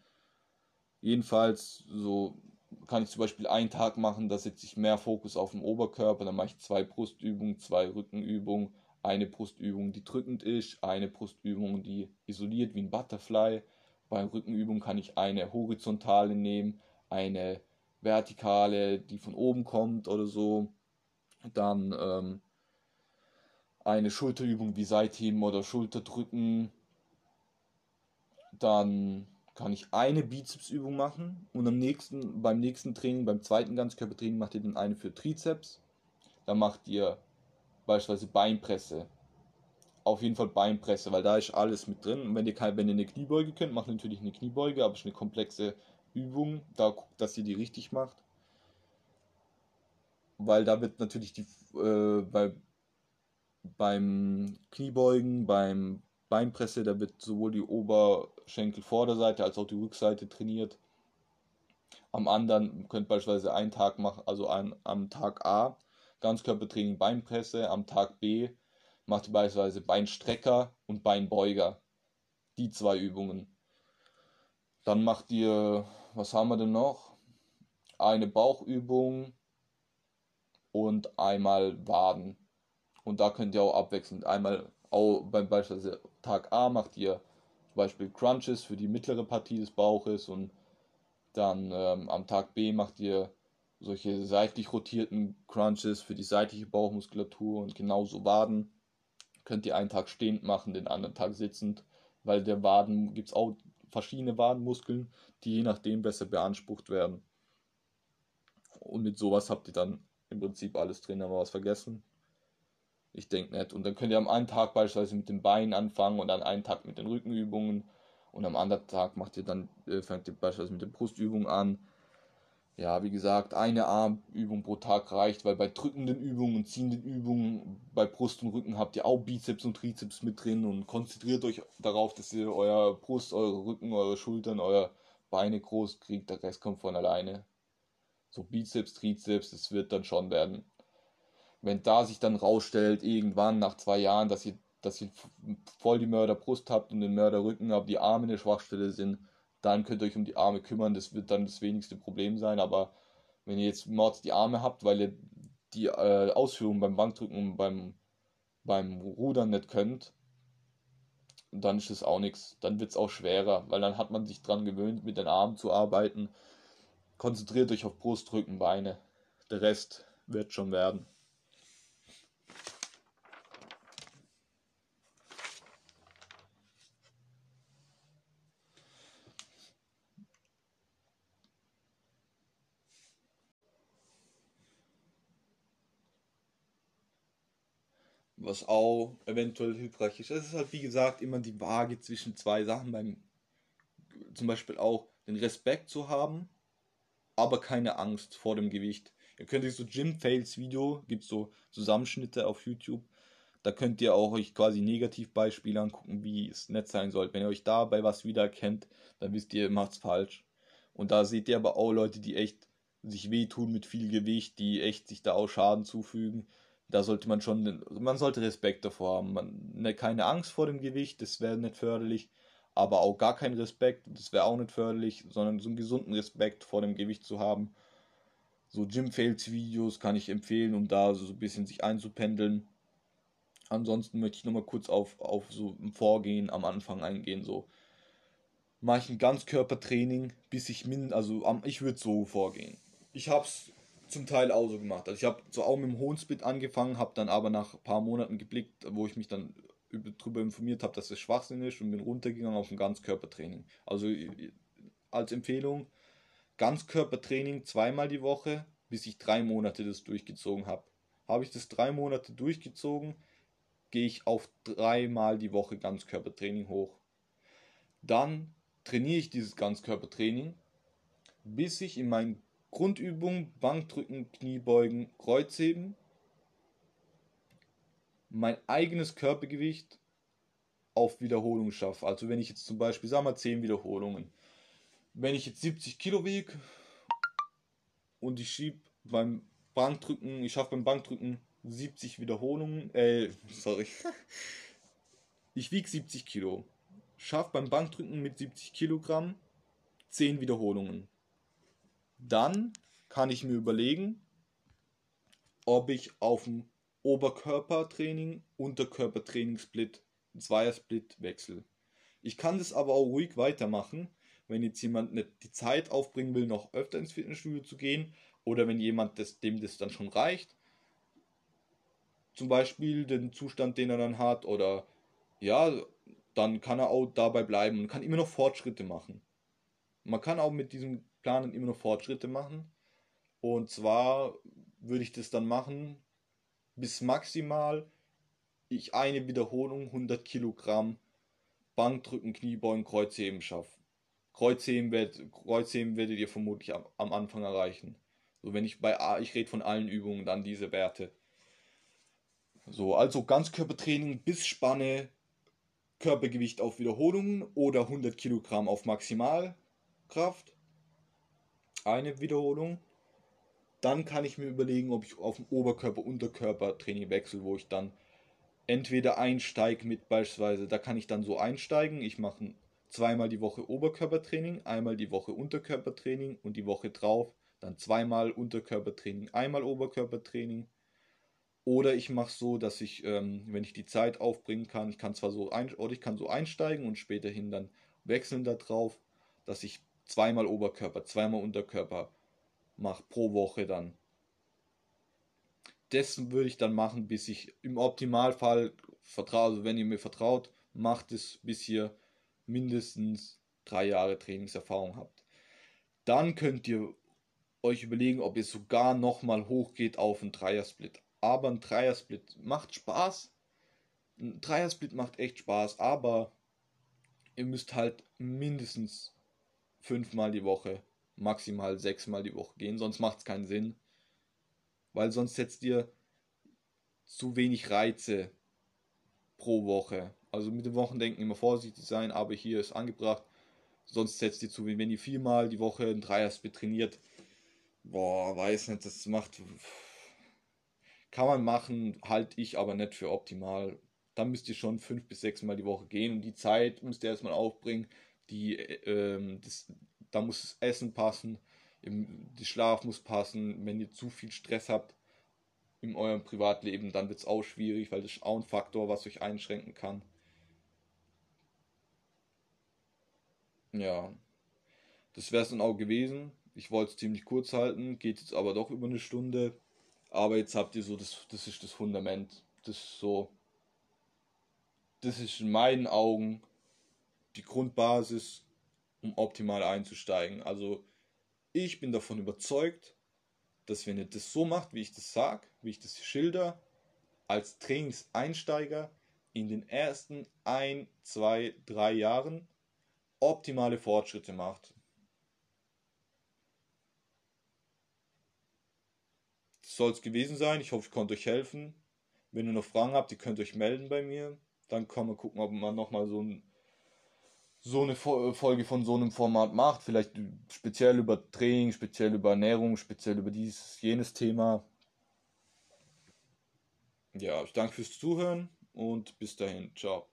Jedenfalls, so kann ich zum Beispiel einen Tag machen, da setze ich mehr Fokus auf den Oberkörper, dann mache ich zwei Brustübungen, zwei Rückenübungen, eine Brustübung, die drückend ist, eine Brustübung, die isoliert wie ein Butterfly. Bei Rückenübungen kann ich eine horizontale nehmen, eine vertikale, die von oben kommt oder so. Dann ähm, eine Schulterübung wie Seitheben oder Schulterdrücken. Dann kann ich eine Bizepsübung machen und am nächsten, beim nächsten Training, beim zweiten Ganzkörpertraining macht ihr dann eine für Trizeps. Dann macht ihr beispielsweise Beinpresse. auf jeden Fall Beinpresse, weil da ist alles mit drin. Und wenn ihr, kein, wenn ihr eine Kniebeuge könnt, macht natürlich eine Kniebeuge, aber es ist eine komplexe Übung. Da guckt, dass ihr die richtig macht. Weil da wird natürlich die, äh, bei, beim Kniebeugen, beim Beinpresse, da wird sowohl die Oberschenkelvorderseite als auch die Rückseite trainiert. Am anderen könnt ihr beispielsweise einen Tag machen, also an, am Tag A Ganzkörpertraining Beinpresse, am Tag B macht ihr beispielsweise Beinstrecker und Beinbeuger. Die zwei Übungen. Dann macht ihr, was haben wir denn noch? Eine Bauchübung und einmal Waden. Und da könnt ihr auch abwechselnd einmal auch beim beispielsweise Tag A macht ihr zum Beispiel Crunches für die mittlere Partie des Bauches und dann ähm, am Tag B macht ihr solche seitlich rotierten Crunches für die seitliche Bauchmuskulatur und genauso Waden. Könnt ihr einen Tag stehend machen, den anderen Tag sitzend, weil der Waden gibt es auch verschiedene Wadenmuskeln, die je nachdem besser beansprucht werden. Und mit sowas habt ihr dann im Prinzip alles drin, haben wir was vergessen. Ich denke nicht. Und dann könnt ihr am einen Tag beispielsweise mit den Beinen anfangen und dann einen Tag mit den Rückenübungen und am anderen Tag macht ihr dann, äh, fängt ihr beispielsweise mit den Brustübungen an. Ja, wie gesagt, eine Armübung pro Tag reicht, weil bei drückenden Übungen und ziehenden Übungen bei Brust und Rücken habt ihr auch Bizeps und Trizeps mit drin und konzentriert euch darauf, dass ihr euer Brust, eure Rücken, eure Schultern, eure Beine groß kriegt. Der Rest kommt von alleine. So Bizeps, Trizeps, das wird dann schon werden wenn da sich dann rausstellt, irgendwann nach zwei Jahren, dass ihr, dass ihr voll die Mörderbrust habt und den Mörderrücken, aber die Arme eine Schwachstelle sind, dann könnt ihr euch um die Arme kümmern. Das wird dann das wenigste Problem sein. Aber wenn ihr jetzt Mords die Arme habt, weil ihr die äh, Ausführung beim Bankdrücken und beim, beim Rudern nicht könnt, dann ist es auch nichts. Dann wird es auch schwerer, weil dann hat man sich dran gewöhnt, mit den Armen zu arbeiten. Konzentriert euch auf Brust, Rücken, Beine. Der Rest wird schon werden. Was auch eventuell hilfreich ist. Es ist halt wie gesagt immer die Waage zwischen zwei Sachen beim zum Beispiel auch den Respekt zu haben, aber keine Angst vor dem Gewicht. Ihr könnt euch so Gym Fails Video, gibt so Zusammenschnitte auf YouTube. Da könnt ihr auch euch quasi Negativbeispiele angucken, wie es nett sein soll. Wenn ihr euch dabei was wiedererkennt, dann wisst ihr, ihr macht's falsch. Und da seht ihr aber auch Leute, die echt sich wehtun mit viel Gewicht, die echt sich da auch Schaden zufügen da sollte man schon, man sollte Respekt davor haben. Man, ne, keine Angst vor dem Gewicht, das wäre nicht förderlich, aber auch gar kein Respekt, das wäre auch nicht förderlich, sondern so einen gesunden Respekt vor dem Gewicht zu haben. So Gym Fails Videos kann ich empfehlen, um da so ein bisschen sich einzupendeln. Ansonsten möchte ich nochmal kurz auf, auf so ein Vorgehen am Anfang eingehen. So mache ich ein Ganzkörpertraining, bis ich min, also ich würde so vorgehen. Ich habe es zum Teil auch so gemacht. Also ich habe so auch mit dem hohen Split angefangen, habe dann aber nach ein paar Monaten geblickt, wo ich mich dann darüber informiert habe, dass es Schwachsinn ist und bin runtergegangen auf ein Ganzkörpertraining. Also als Empfehlung Ganzkörpertraining zweimal die Woche, bis ich drei Monate das durchgezogen habe. Habe ich das drei Monate durchgezogen, gehe ich auf dreimal die Woche Ganzkörpertraining hoch. Dann trainiere ich dieses Ganzkörpertraining, bis ich in mein Grundübung, Bankdrücken, Kniebeugen, Kreuzheben. Mein eigenes Körpergewicht auf Wiederholung schaffe. Also wenn ich jetzt zum Beispiel, sagen wir 10 Wiederholungen. Wenn ich jetzt 70 Kilo wiege und ich schiebe beim Bankdrücken, ich schaffe beim Bankdrücken 70 Wiederholungen, äh, sorry. Ich wiege 70 Kilo. Schaffe beim Bankdrücken mit 70 Kilogramm 10 Wiederholungen. Dann kann ich mir überlegen, ob ich auf dem Oberkörpertraining, Unterkörpertraining Split, Zweier-Split wechsle. Ich kann das aber auch ruhig weitermachen, wenn jetzt jemand nicht die Zeit aufbringen will, noch öfter ins Fitnessstudio zu gehen oder wenn jemand das, dem das dann schon reicht. Zum Beispiel den Zustand, den er dann hat oder ja, dann kann er auch dabei bleiben und kann immer noch Fortschritte machen. Man kann auch mit diesem Planen immer noch Fortschritte machen. Und zwar würde ich das dann machen bis maximal ich eine Wiederholung 100 Kilogramm Bankdrücken, Kniebeugen, Kreuzheben schaffe. Kreuzheben, werd, Kreuzheben werdet ihr vermutlich am, am Anfang erreichen. So, wenn ich bei A, ich rede von allen Übungen, dann diese Werte. So, also Ganzkörpertraining bis Spanne, Körpergewicht auf Wiederholungen oder 100 Kilogramm auf Maximalkraft. Eine Wiederholung. Dann kann ich mir überlegen, ob ich auf Oberkörper-Unterkörper-Training wechsle, wo ich dann entweder einsteige mit beispielsweise, da kann ich dann so einsteigen, ich mache zweimal die Woche Oberkörpertraining, einmal die Woche Unterkörpertraining und die Woche drauf dann zweimal Unterkörpertraining, einmal Oberkörpertraining. Oder ich mache so, dass ich, ähm, wenn ich die Zeit aufbringen kann, ich kann zwar so ein, oder ich kann so einsteigen und späterhin dann wechseln da drauf, dass ich zweimal Oberkörper, zweimal Unterkörper mache pro Woche dann. Das würde ich dann machen, bis ich im Optimalfall vertraue, also wenn ihr mir vertraut, macht es, bis ihr mindestens drei Jahre Trainingserfahrung habt. Dann könnt ihr euch überlegen, ob ihr sogar nochmal hochgeht auf einen Dreiersplit aber ein Dreiersplit macht Spaß. Ein Dreiersplit macht echt Spaß, aber ihr müsst halt mindestens fünfmal die Woche, maximal sechsmal die Woche gehen, sonst macht es keinen Sinn. Weil sonst setzt ihr zu wenig Reize pro Woche. Also mit dem Wochendenken immer vorsichtig sein, aber hier ist angebracht. Sonst setzt ihr zu wenig. Wenn ihr viermal die Woche ein Dreiersplit trainiert, boah, weiß nicht, das macht kann man machen, halte ich aber nicht für optimal. Da müsst ihr schon fünf bis sechs Mal die Woche gehen und die Zeit müsst ihr erstmal aufbringen. Die, ähm, das, da muss das Essen passen, der Schlaf muss passen. Wenn ihr zu viel Stress habt in eurem Privatleben, dann wird es auch schwierig, weil das ist auch ein Faktor, was euch einschränken kann. Ja, das wäre es dann auch gewesen. Ich wollte es ziemlich kurz halten, geht jetzt aber doch über eine Stunde. Aber jetzt habt ihr so, das, das ist das Fundament. Das ist so, das ist in meinen Augen die Grundbasis, um optimal einzusteigen. Also ich bin davon überzeugt, dass wenn ihr das so macht, wie ich das sage, wie ich das schilder, als Trainingseinsteiger in den ersten ein, zwei, drei Jahren optimale Fortschritte macht. soll es gewesen sein. Ich hoffe, ich konnte euch helfen. Wenn ihr noch Fragen habt, ihr könnt euch melden bei mir. Dann können wir gucken, ob man nochmal so, ein, so eine Folge von so einem Format macht. Vielleicht speziell über Training, speziell über Ernährung, speziell über dieses, jenes Thema. Ja, ich danke fürs Zuhören und bis dahin. Ciao.